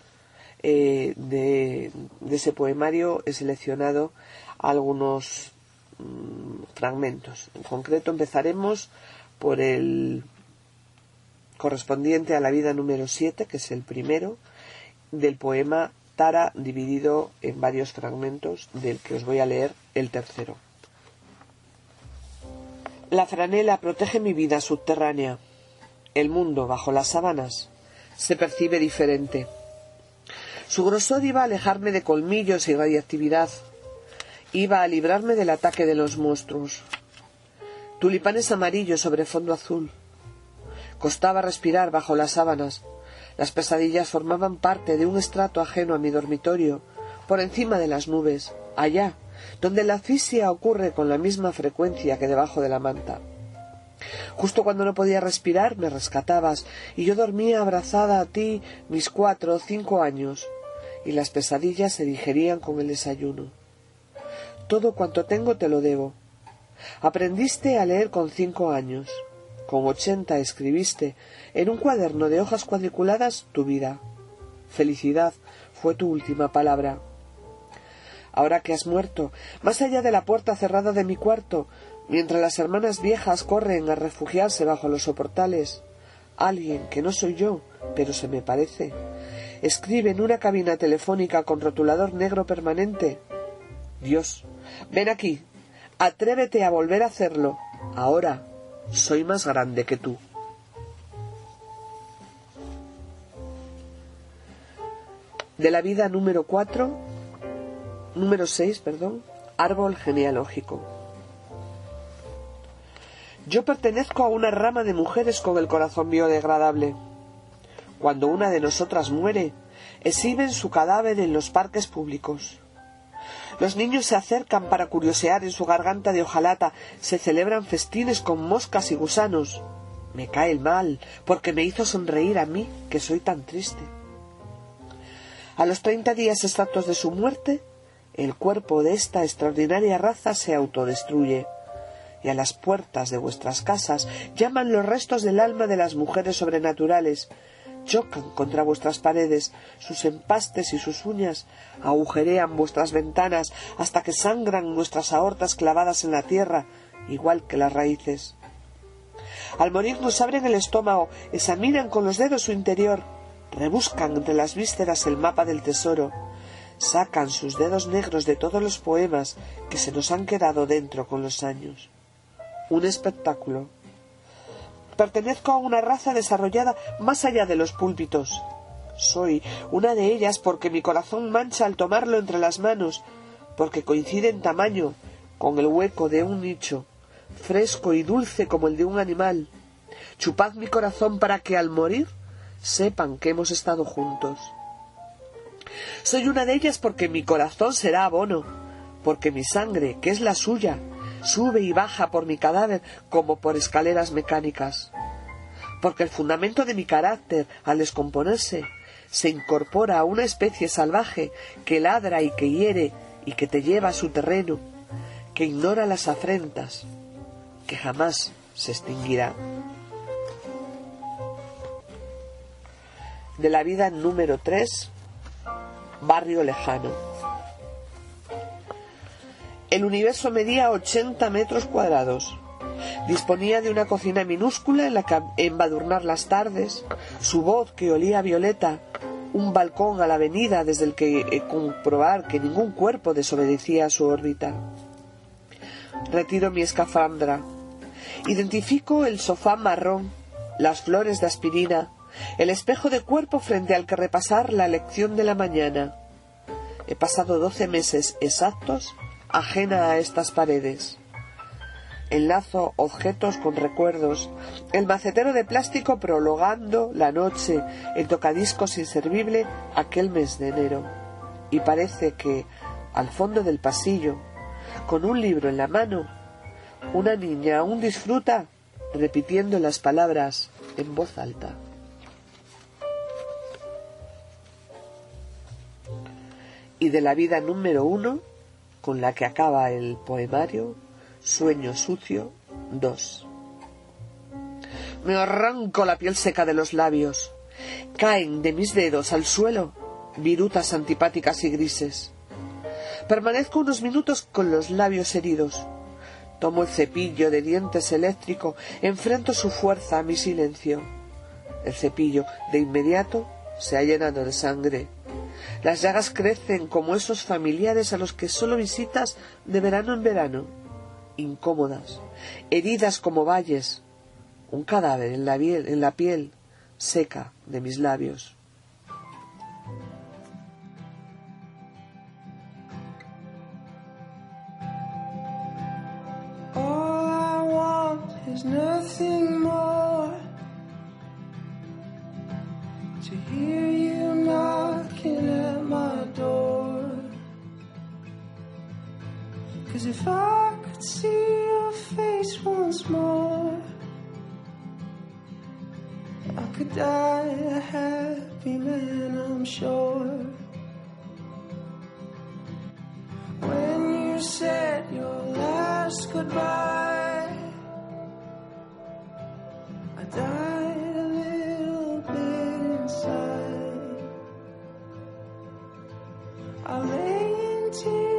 Eh, de, ese poemario he seleccionado algunos mm, fragmentos. En concreto empezaremos por el correspondiente a la vida número 7, que es el primero, del poema Tara dividido en varios fragmentos, del que os voy a leer el tercero. La franela protege mi vida subterránea. El mundo bajo las sábanas se percibe diferente. Su grosor iba a alejarme de colmillos y radiactividad. Iba a librarme del ataque de los monstruos. Tulipanes amarillos sobre fondo azul. Costaba respirar bajo las sábanas. Las pesadillas formaban parte de un estrato ajeno a mi dormitorio, por encima de las nubes, allá, donde la asfixia ocurre con la misma frecuencia que debajo de la manta. Justo cuando no podía respirar me rescatabas y yo dormía abrazada a ti mis cuatro o cinco años y las pesadillas se digerían con el desayuno. Todo cuanto tengo te lo debo. Aprendiste a leer con cinco años. Con ochenta escribiste en un cuaderno de hojas cuadriculadas tu vida. Felicidad fue tu última palabra. Ahora que has muerto, más allá de la puerta cerrada de mi cuarto, mientras las hermanas viejas corren a refugiarse bajo los soportales, alguien que no soy yo, pero se me parece, escribe en una cabina telefónica con rotulador negro permanente. Dios, ven aquí, atrévete a volver a hacerlo. Ahora soy más grande que tú. De la vida número 4, número 6, perdón, árbol genealógico. Yo pertenezco a una rama de mujeres con el corazón biodegradable. Cuando una de nosotras muere, exhiben su cadáver en los parques públicos. Los niños se acercan para curiosear en su garganta de hojalata, se celebran festines con moscas y gusanos. Me cae el mal, porque me hizo sonreír a mí, que soy tan triste. A los treinta días exactos de su muerte, el cuerpo de esta extraordinaria raza se autodestruye, y a las puertas de vuestras casas llaman los restos del alma de las mujeres sobrenaturales, chocan contra vuestras paredes, sus empastes y sus uñas agujerean vuestras ventanas hasta que sangran nuestras aortas clavadas en la tierra, igual que las raíces. Al morir nos abren el estómago, examinan con los dedos su interior, rebuscan entre las vísceras el mapa del tesoro, sacan sus dedos negros de todos los poemas que se nos han quedado dentro con los años. Un espectáculo. Pertenezco a una raza desarrollada más allá de los púlpitos. Soy una de ellas porque mi corazón mancha al tomarlo entre las manos, porque coincide en tamaño con el hueco de un nicho, fresco y dulce como el de un animal. Chupad mi corazón para que al morir sepan que hemos estado juntos. Soy una de ellas porque mi corazón será abono, porque mi sangre, que es la suya, sube y baja por mi cadáver como por escaleras mecánicas, porque el fundamento de mi carácter, al descomponerse, se incorpora a una especie salvaje que ladra y que hiere y que te lleva a su terreno, que ignora las afrentas, que jamás se extinguirá. De la vida número 3, barrio lejano. El universo medía 80 metros cuadrados. Disponía de una cocina minúscula en la que embadurnar las tardes, su voz que olía a violeta, un balcón a la avenida desde el que eh, comprobar que ningún cuerpo desobedecía a su órbita. Retiro mi escafandra. Identifico el sofá marrón, las flores de aspirina, el espejo de cuerpo frente al que repasar la lección de la mañana. He pasado doce meses exactos ajena a estas paredes. Enlazo objetos con recuerdos, el macetero de plástico prolongando la noche, el tocadiscos inservible aquel mes de enero. Y parece que, al fondo del pasillo, con un libro en la mano, una niña aún disfruta repitiendo las palabras en voz alta. Y de la vida número uno, con la que acaba el poemario, Sueño sucio 2. Me arranco la piel seca de los labios. Caen de mis dedos al suelo virutas antipáticas y grises. Permanezco unos minutos con los labios heridos. Tomo el cepillo de dientes eléctrico, enfrento su fuerza a mi silencio. El cepillo, de inmediato, se ha llenado de sangre. Las llagas crecen como esos familiares a los que solo visitas de verano en verano, incómodas, heridas como valles, un cadáver en la, piel, seca de mis labios. Nothing more to hear you Cause if I could see your face once more, I could die a happy man, I'm sure. When you said your last goodbye, I died a little bit inside. I lay in tears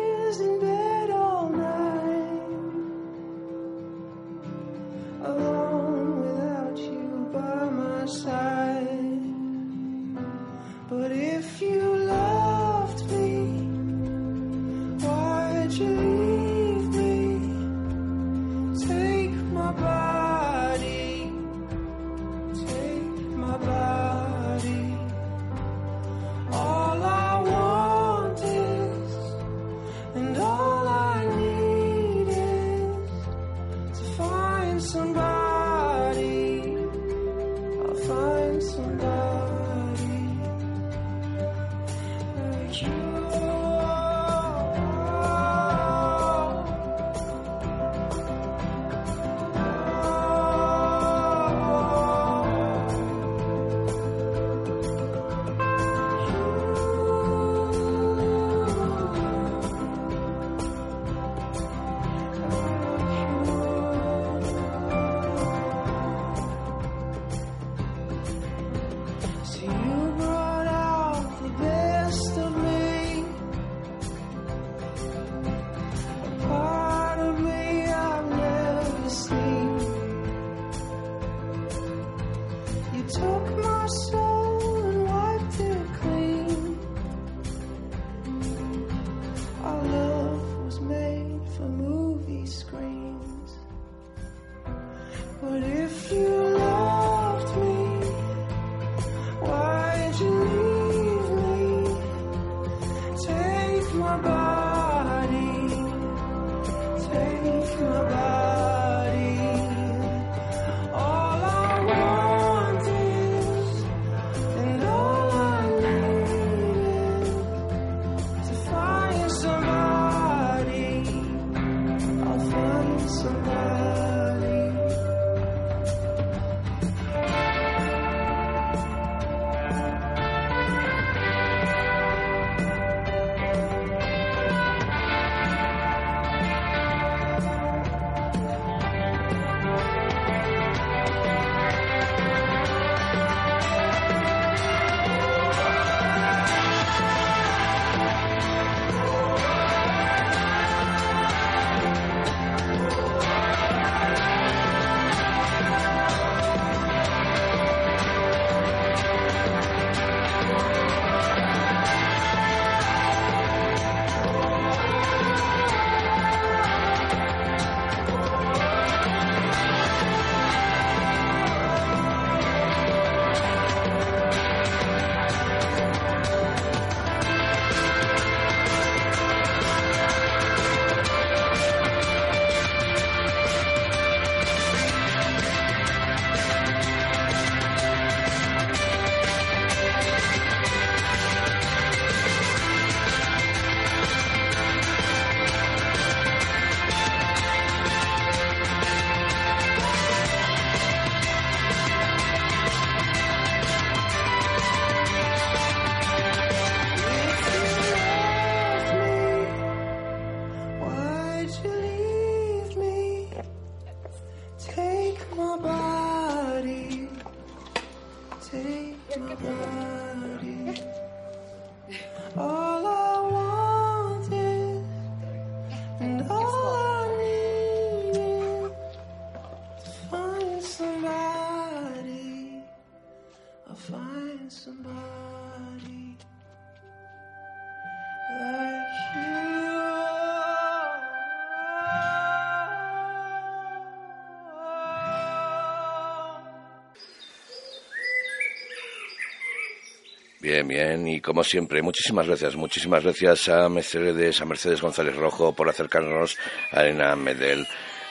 Bien, bien, y como siempre, muchísimas gracias, muchísimas gracias a Mercedes, a Mercedes González Rojo por acercarnos a Arena Medel.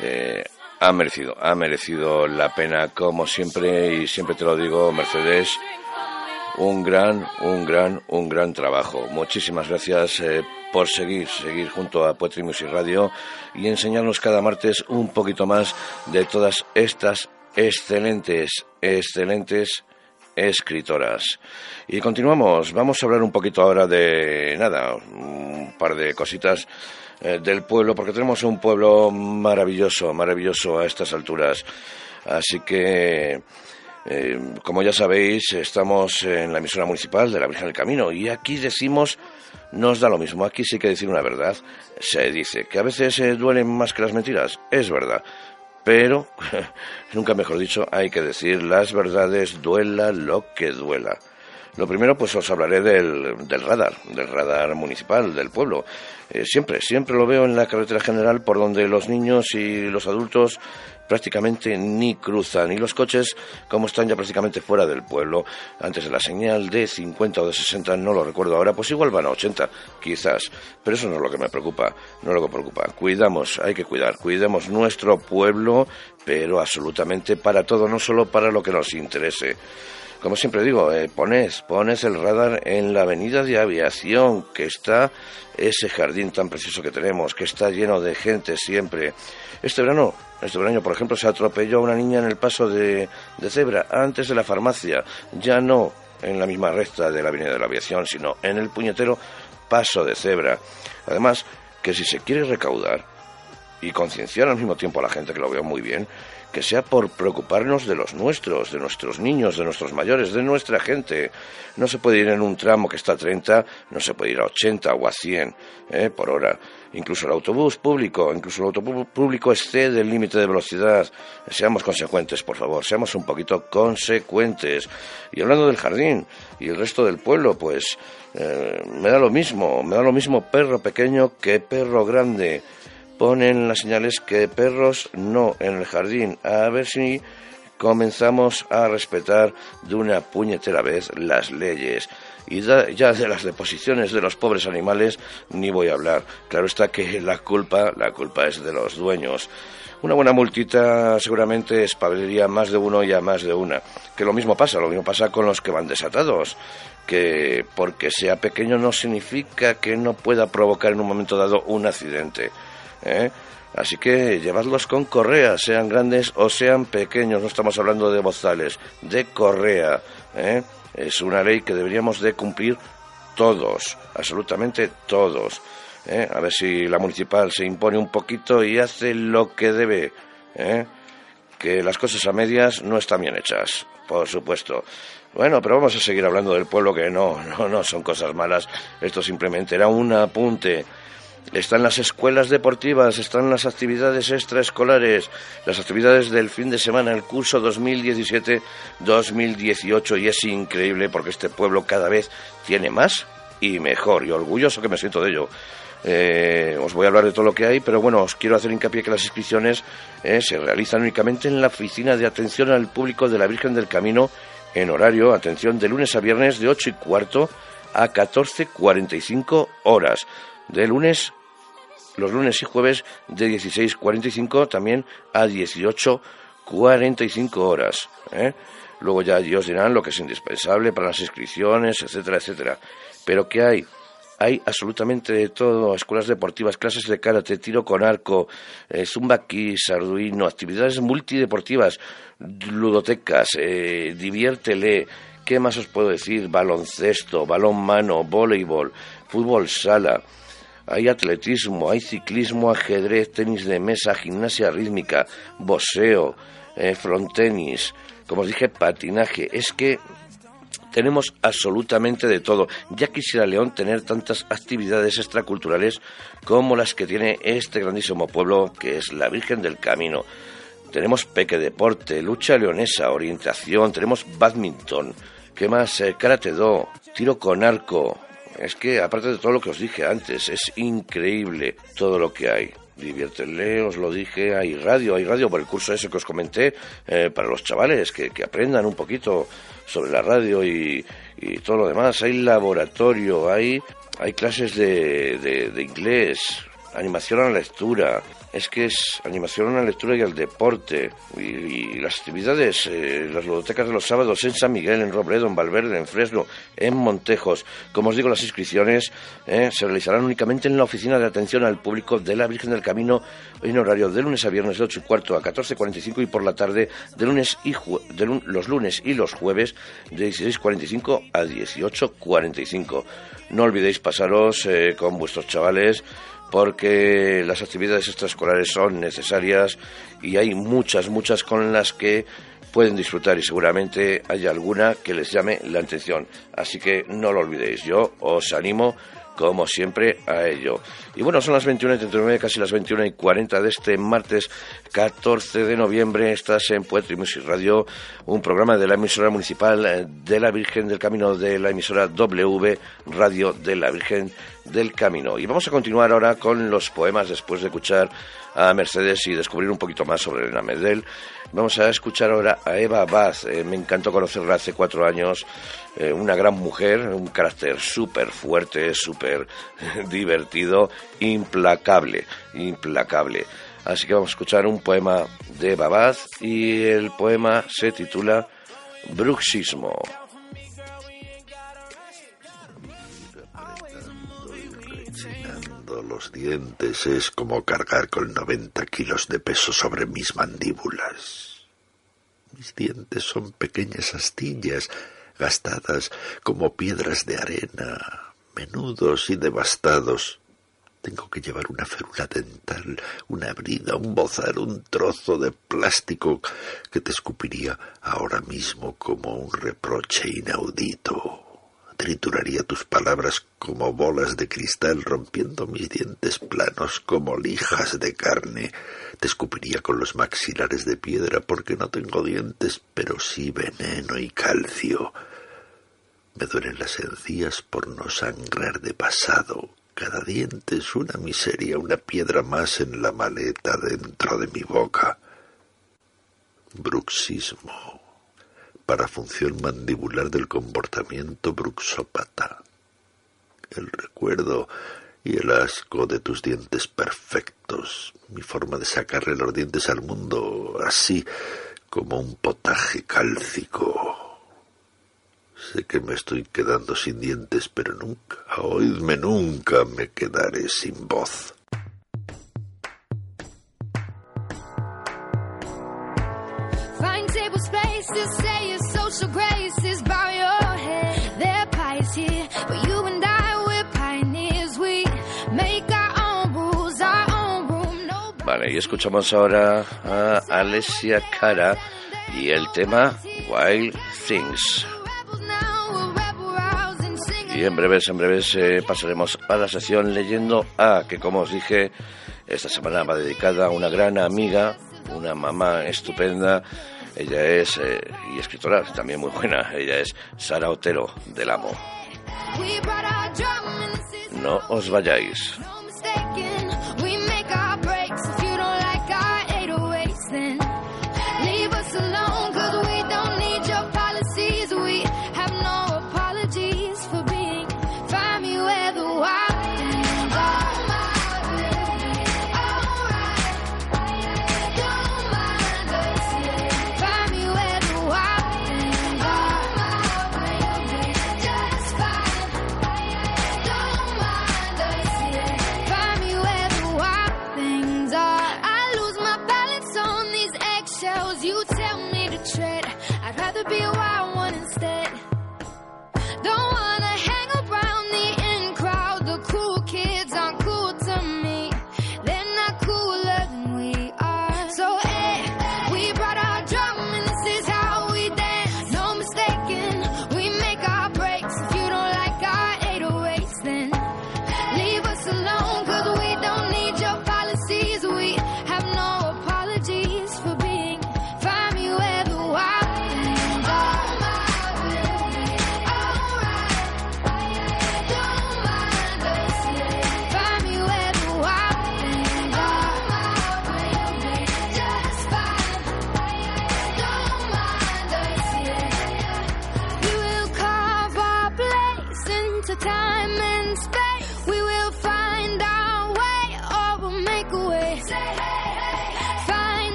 Eh, ha merecido, ha merecido la pena, como siempre, y siempre te lo digo, Mercedes, un gran, un gran, un gran trabajo. Muchísimas gracias eh, por seguir, seguir junto a Poetry Music Radio y enseñarnos cada martes un poquito más de todas estas excelentes, excelentes escritoras. Y continuamos, vamos a hablar un poquito ahora de nada, un par de cositas eh, del pueblo, porque tenemos un pueblo maravilloso, maravilloso a estas alturas. Así que, eh, como ya sabéis, estamos en la emisora municipal de la Virgen del Camino y aquí decimos, nos da lo mismo, aquí sí que decir una verdad. Se dice que a veces eh, duelen más que las mentiras, es verdad. Pero, nunca mejor dicho, hay que decir las verdades, duela lo que duela. Lo primero, pues os hablaré del, radar, del radar municipal del pueblo. Eh, siempre, siempre lo veo en la carretera general por donde los niños y los adultos prácticamente ni cruzan y los coches como están ya prácticamente fuera del pueblo. Antes de la señal de 50 o de 60 no lo recuerdo ahora pues igual van a 80 quizás. Pero eso no es lo que me preocupa no es lo que preocupa. Cuidamos hay que cuidar cuidemos nuestro pueblo pero absolutamente para todo no solo para lo que nos interese. Como siempre digo, eh, pones, pones el radar en la avenida de aviación, que está ese jardín tan precioso que tenemos, que está lleno de gente siempre. Este verano, este verano, por ejemplo, se atropelló a una niña en el paso de, de cebra, antes de la farmacia, ya no en la misma recta de la avenida de la aviación, sino en el puñetero paso de cebra. Además, que si se quiere recaudar y concienciar al mismo tiempo a la gente, que lo veo muy bien, que sea por preocuparnos de los nuestros, de nuestros niños, de nuestros mayores, de nuestra gente. No se puede ir en un tramo que está a 30, no se puede ir a 80 o a 100 ¿eh? por hora. Incluso el autobús público, incluso el autobús público excede el límite de velocidad. Seamos consecuentes, por favor, seamos un poquito consecuentes. Y hablando del jardín y el resto del pueblo, pues eh, me da lo mismo, me da lo mismo perro pequeño que perro grande ponen las señales que perros no en el jardín. A ver si comenzamos a respetar de una puñetera vez las leyes. Y ya de las deposiciones de los pobres animales ni voy a hablar. Claro está que la culpa, la culpa es de los dueños. Una buena multita seguramente espablería más de uno y a más de una. Que lo mismo pasa, lo mismo pasa con los que van desatados. Que porque sea pequeño no significa que no pueda provocar en un momento dado un accidente. ¿Eh? Así que llevadlos con correa, sean grandes o sean pequeños, no estamos hablando de bozales, de correa. ¿eh? Es una ley que deberíamos de cumplir todos, absolutamente todos. ¿eh? A ver si la municipal se impone un poquito y hace lo que debe. ¿eh? Que las cosas a medias no están bien hechas, por supuesto. Bueno, pero vamos a seguir hablando del pueblo que no, no, no son cosas malas. Esto simplemente era un apunte. Están las escuelas deportivas, están las actividades extraescolares, las actividades del fin de semana, el curso 2017-2018 y es increíble porque este pueblo cada vez tiene más y mejor y orgulloso que me siento de ello. Eh, os voy a hablar de todo lo que hay, pero bueno, os quiero hacer hincapié que las inscripciones eh, se realizan únicamente en la oficina de atención al público de la Virgen del Camino en horario, atención, de lunes a viernes de 8 y cuarto a 14.45 horas. De lunes los lunes y jueves de 16.45 también a 18.45 horas. ¿eh? Luego ya ellos dirán lo que es indispensable para las inscripciones, etcétera, etcétera. Pero ¿qué hay? Hay absolutamente de todo, escuelas deportivas, clases de karate, tiro con arco, eh, zumba kiss, arduino, actividades multideportivas, ludotecas, eh, diviértele, ¿qué más os puedo decir? Baloncesto, balón mano, voleibol, fútbol sala, hay atletismo, hay ciclismo, ajedrez, tenis de mesa, gimnasia rítmica, boxeo, eh, frontenis, como os dije, patinaje. Es que tenemos absolutamente de todo. Ya quisiera León tener tantas actividades extraculturales como las que tiene este grandísimo pueblo que es la Virgen del Camino. Tenemos peque deporte, lucha leonesa, orientación, tenemos badminton, ¿qué más? Eh, karate do, tiro con arco, es que, aparte de todo lo que os dije antes, es increíble todo lo que hay. Diviértele, os lo dije, hay radio, hay radio por el curso ese que os comenté, eh, para los chavales que, aprendan un poquito sobre la radio y, todo lo demás. Hay laboratorio, hay, hay clases de, de inglés, animación a la lectura, es que es animación a la lectura y al deporte. Y, las actividades, eh, las ludotecas de los sábados en San Miguel, en Robledo, en Valverde, en Fresno, en Montejos. Como os digo, las inscripciones eh, se realizarán únicamente en la oficina de atención al público de la Virgen del Camino en horario de lunes a viernes de 8 y cuarto a 14.45 y por la tarde de lunes y de los lunes y los jueves de 16.45 a 18.45. No olvidéis pasaros eh, con vuestros chavales porque las actividades extraescolares son necesarias y hay muchas, muchas con las que pueden disfrutar y seguramente haya alguna que les llame la atención. Así que no lo olvidéis, yo os animo como siempre a ello. Y bueno, son las 21 y 39, casi las 21 y 40 de este martes 14 de noviembre. Estás en Poetry Music Radio, un programa de la emisora municipal de la Virgen del Camino, de la emisora W Radio de la Virgen del Camino. Y vamos a continuar ahora con los poemas después de escuchar a Mercedes y descubrir un poquito más sobre Elena Medel. Vamos a escuchar ahora a Eva Bath. Eh, me encantó conocerla hace cuatro años. Eh, una gran mujer, un carácter súper fuerte, súper divertido, implacable, implacable. Así que vamos a escuchar un poema de Eva Bath y el poema se titula Bruxismo. Los dientes es como cargar con 90 kilos de peso sobre mis mandíbulas. Mis dientes son pequeñas astillas, gastadas como piedras de arena, menudos y devastados. Tengo que llevar una férula dental, una brida, un bozar, un trozo de plástico que te escupiría ahora mismo como un reproche inaudito trituraría tus palabras como bolas de cristal, rompiendo mis dientes planos como lijas de carne. Te escupiría con los maxilares de piedra porque no tengo dientes, pero sí veneno y calcio. Me duelen las encías por no sangrar de pasado. Cada diente es una miseria, una piedra más en la maleta dentro de mi boca. Bruxismo. Para función mandibular del comportamiento bruxópata. El recuerdo y el asco de tus dientes perfectos. Mi forma de sacarle los dientes al mundo así como un potaje cálcico. Sé que me estoy quedando sin dientes, pero nunca, oídme, nunca me quedaré sin voz. Find table social graces, bow your head. Pies here, but you and I, we're pioneers. We make our own rules, our own room. No Vale, y escuchamos ahora a Alessia Cara y el tema Wild Things. Y en breves, en breves eh, pasaremos a la sección leyendo A, que como os dije, esta semana va dedicada a una gran amiga, una mamá estupenda. Ella es, eh, y escritora también muy buena, ella es Sara Otero del Amo. No os vayáis.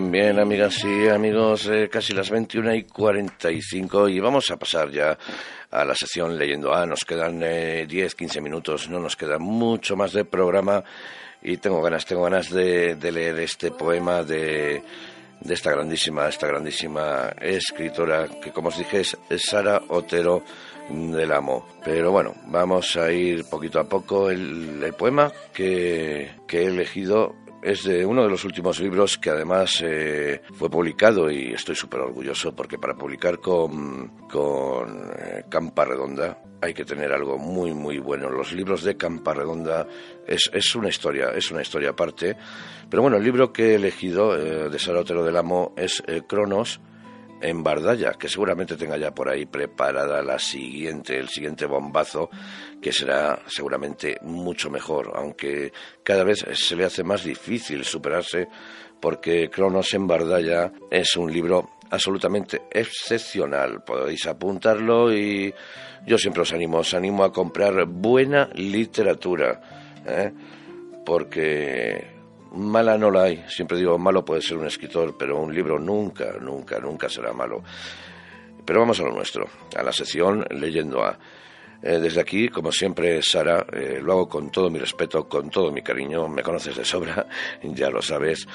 Bien, bien, amigas y amigos, eh, casi las 21 y 45 y vamos a pasar ya a la sección leyendo A. Nos quedan eh, 10, 15 minutos, no nos queda mucho más de programa y tengo ganas, tengo ganas de, de leer este poema de, de esta grandísima, esta grandísima escritora que, como os dije, es, Sara Otero del Amo. Pero bueno, vamos a ir poquito a poco. El, poema que he elegido es de uno de los últimos libros que además eh, fue publicado y estoy súper orgulloso porque para publicar con, con eh, Campa Redonda hay que tener algo muy muy bueno. Los libros de Campa Redonda es, es una historia, es una historia aparte. Pero bueno, el libro que he elegido eh, de Sara Otero del Amo es Cronos en Bardaya, que seguramente tenga ya por ahí preparada la siguiente, el siguiente bombazo, que será seguramente mucho mejor, aunque cada vez se le hace más difícil superarse, porque Cronos en Bardaya es un libro absolutamente excepcional. Podéis apuntarlo y yo siempre os animo, os animo a comprar buena literatura, ¿eh? porque mala no la hay. Siempre digo, malo puede ser un escritor, pero un libro nunca, nunca, nunca será malo. Pero vamos a lo nuestro, a la sección leyendo a. Eh, desde aquí, como siempre, Sara, eh, lo hago con todo mi respeto, con todo mi cariño, me conoces de sobra, ya lo sabes,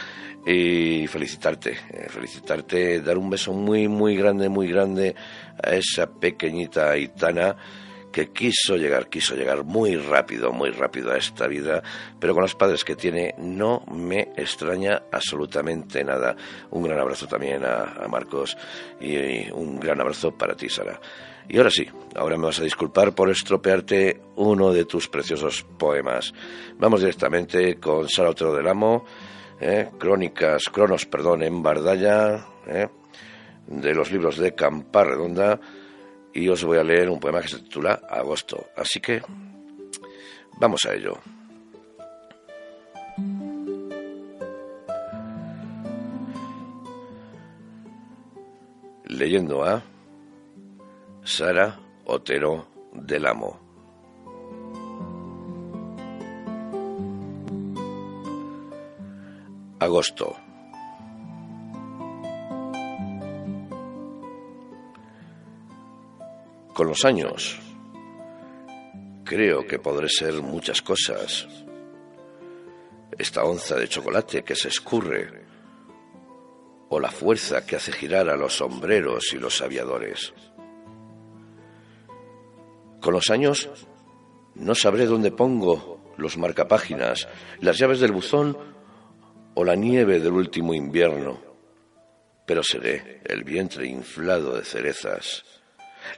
y felicitarte, eh, felicitarte, dar un beso muy, muy grande, muy grande a esa pequeñita Aitana que quiso llegar, quiso llegar muy rápido, muy rápido a esta vida, pero con los padres que tiene no me extraña absolutamente nada. Un gran abrazo también a, a Marcos y un gran abrazo para ti, Sara. Y ahora sí, ahora me vas a disculpar por estropearte uno de tus preciosos poemas. Vamos directamente con Sara Otero del Amo, ¿eh? Crónicas, Cronos, perdón, en Bardalla, ¿eh? de los libros de Campar Redonda, y os voy a leer un poema que se titula Agosto. Así que, vamos a ello. Leyendo a... Sara Otero del Amo. Agosto. Con los años, creo que podré ser muchas cosas. Esta onza de chocolate que se escurre, o la fuerza que hace girar a los sombreros y los aviadores. Con los años no sabré dónde pongo los marcapáginas, las llaves del buzón o la nieve del último invierno, pero seré el vientre inflado de cerezas,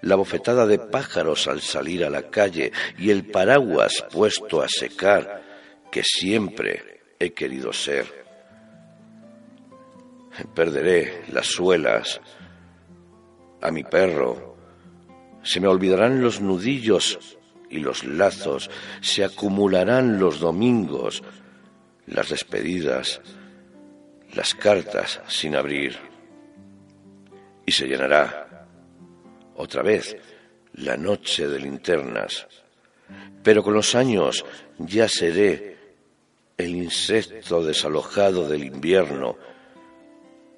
la bofetada de pájaros al salir a la calle y el paraguas puesto a secar que siempre he querido ser. Perderé las suelas a mi perro, se me olvidarán los nudillos y los lazos, se acumularán los domingos, las despedidas, las cartas sin abrir. Y se llenará otra vez la noche de linternas. Pero con los años ya seré el insecto desalojado del invierno,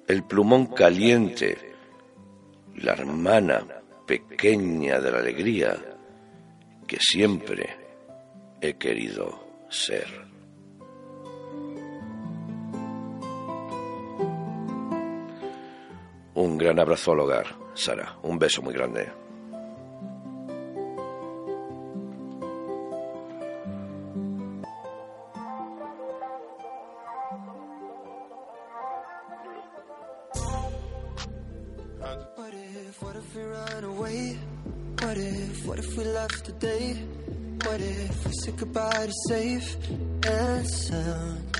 el plumón caliente, la hermana pequeña de la alegría que siempre he querido ser. Un gran abrazo al hogar, Sara. Un beso muy grande. safe and sound.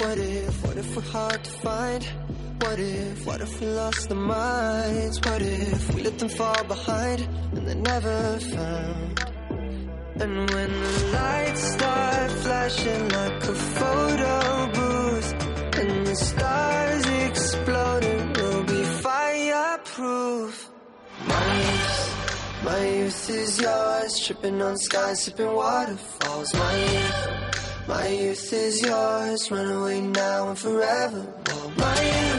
What if, what if we're hard to find? What if, what if we lost our minds? What if we let them fall behind and they're never found? And when the lights start flashing like a photo booth and the stars exploding, we'll be fireproof. My youth is yours, tripping on skies, sipping waterfalls. My youth, my youth is yours, run away now and forever. My youth,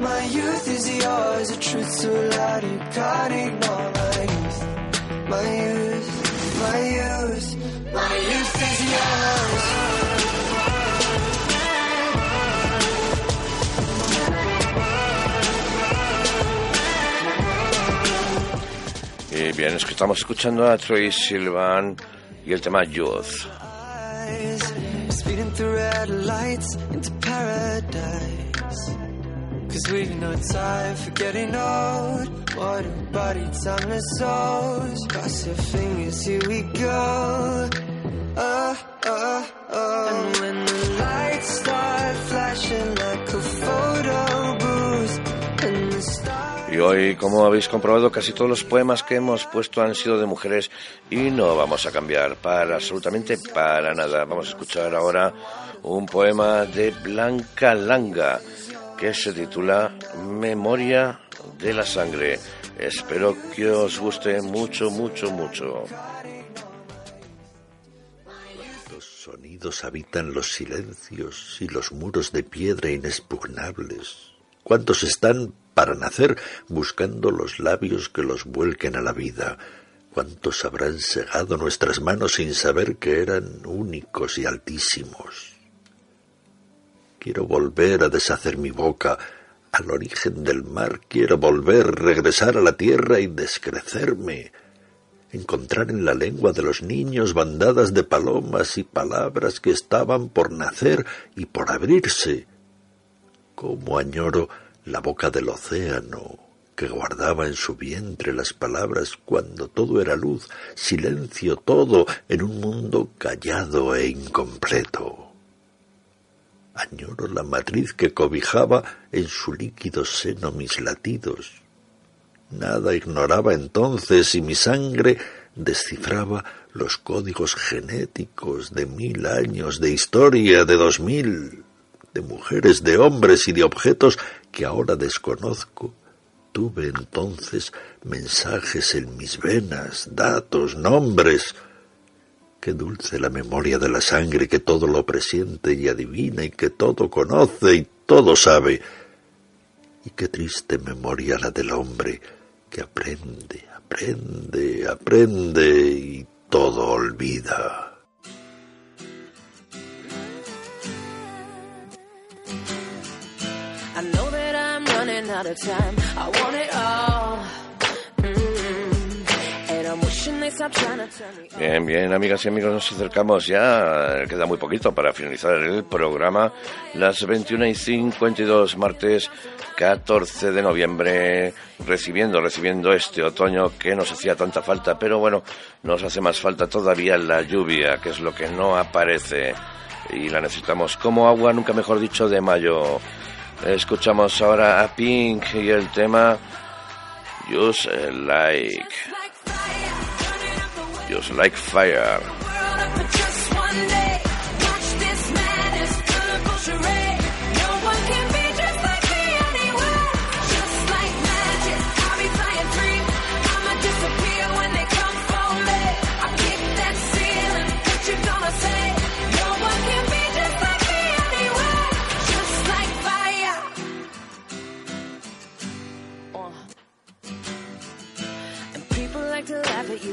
my youth is yours, the truth so loud you can't ignore. My youth, my youth, my youth, my youth is yours. Y bien, es que estamos escuchando a Troy Silvan y el tema Youth. We know time for getting old. What a. Cross your fingers, here we go. Y hoy, como habéis comprobado, casi todos los poemas que hemos puesto han sido de mujeres y no vamos a cambiar para absolutamente para nada. Vamos a escuchar ahora un poema de Blanca Langa que se titula Memoria de la Sangre. Espero que os guste mucho, mucho, mucho. Los sonidos habitan los silencios y los muros de piedra inexpugnables. ¿Cuántos están para nacer buscando los labios que los vuelquen a la vida? ¿Cuántos habrán segado nuestras manos sin saber que eran únicos y altísimos? Quiero volver a deshacer mi boca al origen del mar, quiero volver, regresar a la tierra y descrecerme, encontrar en la lengua de los niños bandadas de palomas y palabras que estaban por nacer y por abrirse. Cómo añoro la boca del océano, que guardaba en su vientre las palabras cuando todo era luz, silencio todo en un mundo callado e incompleto. Añoro la matriz que cobijaba en su líquido seno mis latidos. Nada ignoraba entonces y mi sangre descifraba los códigos genéticos de mil años de historia, de dos mil, de mujeres, de hombres y de objetos que ahora desconozco Tuve entonces mensajes en mis venas, datos, nombres. Qué dulce la memoria de la sangre que todo lo presiente y adivina y que todo conoce y todo sabe. Y qué triste memoria la del hombre que aprende, aprende, aprende y todo olvida. Bien, bien, amigas y amigos, nos acercamos ya, queda muy poquito para finalizar el programa, las 21 y 52, martes 14 de noviembre, recibiendo, recibiendo este otoño que nos hacía tanta falta, pero bueno, nos hace más falta todavía la lluvia, que es lo que no aparece y la necesitamos como agua, nunca mejor dicho, de mayo. Escuchamos ahora a Pink y el tema Just Like. Just Like Fire.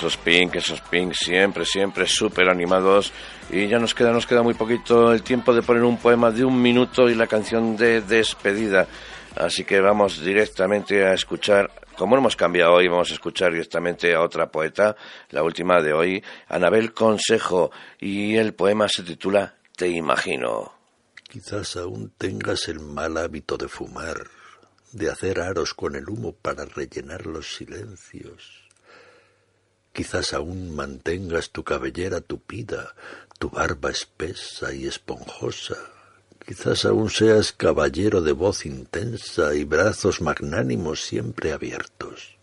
Esos pink, esos pink siempre, siempre súper animados. Y ya nos queda, nos queda muy poquito el tiempo de poner un poema de un minuto y la canción de despedida. Así que vamos directamente a escuchar, como hemos cambiado hoy, vamos a escuchar directamente a otra poeta, la última de hoy, Anabel Consejo, y el poema se titula Te imagino. Quizás aún tengas el mal hábito de fumar, de hacer aros con el humo para rellenar los silencios. Quizás aún mantengas tu cabellera tupida, tu barba espesa y esponjosa. Quizás aún seas caballero de voz intensa y brazos magnánimos siempre abiertos.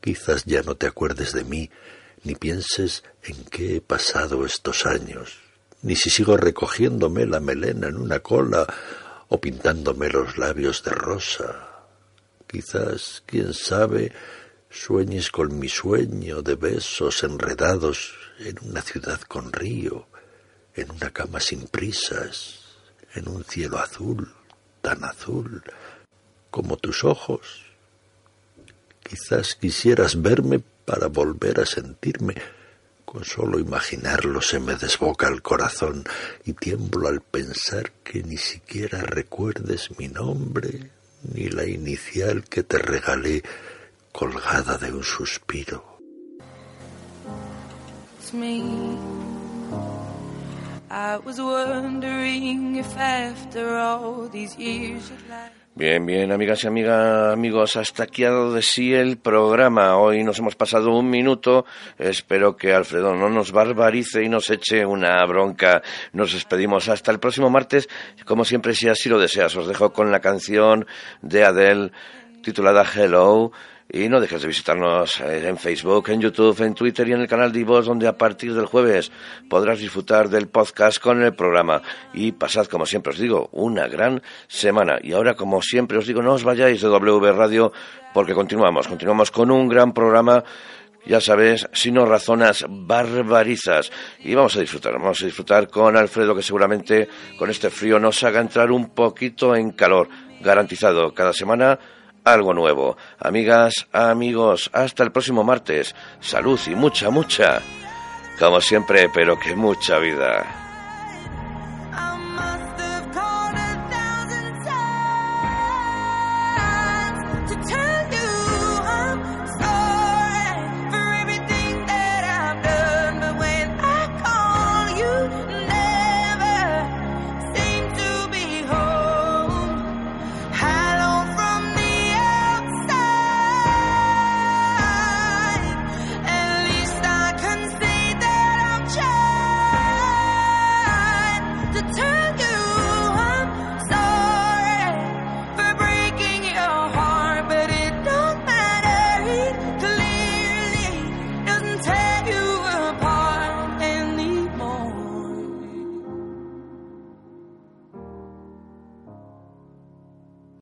Quizás ya no te acuerdes de mí, ni pienses en qué he pasado estos años, ni si sigo recogiéndome la melena en una cola o pintándome los labios de rosa. Quizás, quién sabe, sueñes con mi sueño de besos enredados en una ciudad con río, en una cama sin prisas, en un cielo azul, tan azul como tus ojos. Quizás quisieras verme para volver a sentirme. Con solo imaginarlo se me desboca el corazón y tiemblo al pensar que ni siquiera recuerdes mi nombre ni la inicial que te regalé colgada de un suspiro. just me. I was wondering if after all these years you'd like. Bien, bien, amigas y amiga, amigos, hasta aquí ha dado de sí el programa. Hoy nos hemos pasado un minuto. Espero que Alfredo no nos barbarice y nos eche una bronca. Nos despedimos hasta el próximo martes. Como siempre, si así lo deseas, os dejo con la canción de Adele titulada Hello. Y no dejes de visitarnos eh, en Facebook, en YouTube, en Twitter y en el canal de iVoox, donde a partir del jueves podrás disfrutar del podcast con el programa. Y pasad, como siempre os digo, una gran semana. Y ahora, como siempre os digo, no os vayáis de W Radio, porque continuamos, continuamos con un gran programa ya sabes, si no razonas, barbarizas. Y vamos a disfrutar, vamos a disfrutar con Alfredo, que seguramente con este frío nos haga entrar un poquito en calor. Garantizado, cada semana algo nuevo. Amigas, amigos, hasta el próximo martes. Salud y mucha, mucha. Como siempre, pero que mucha vida.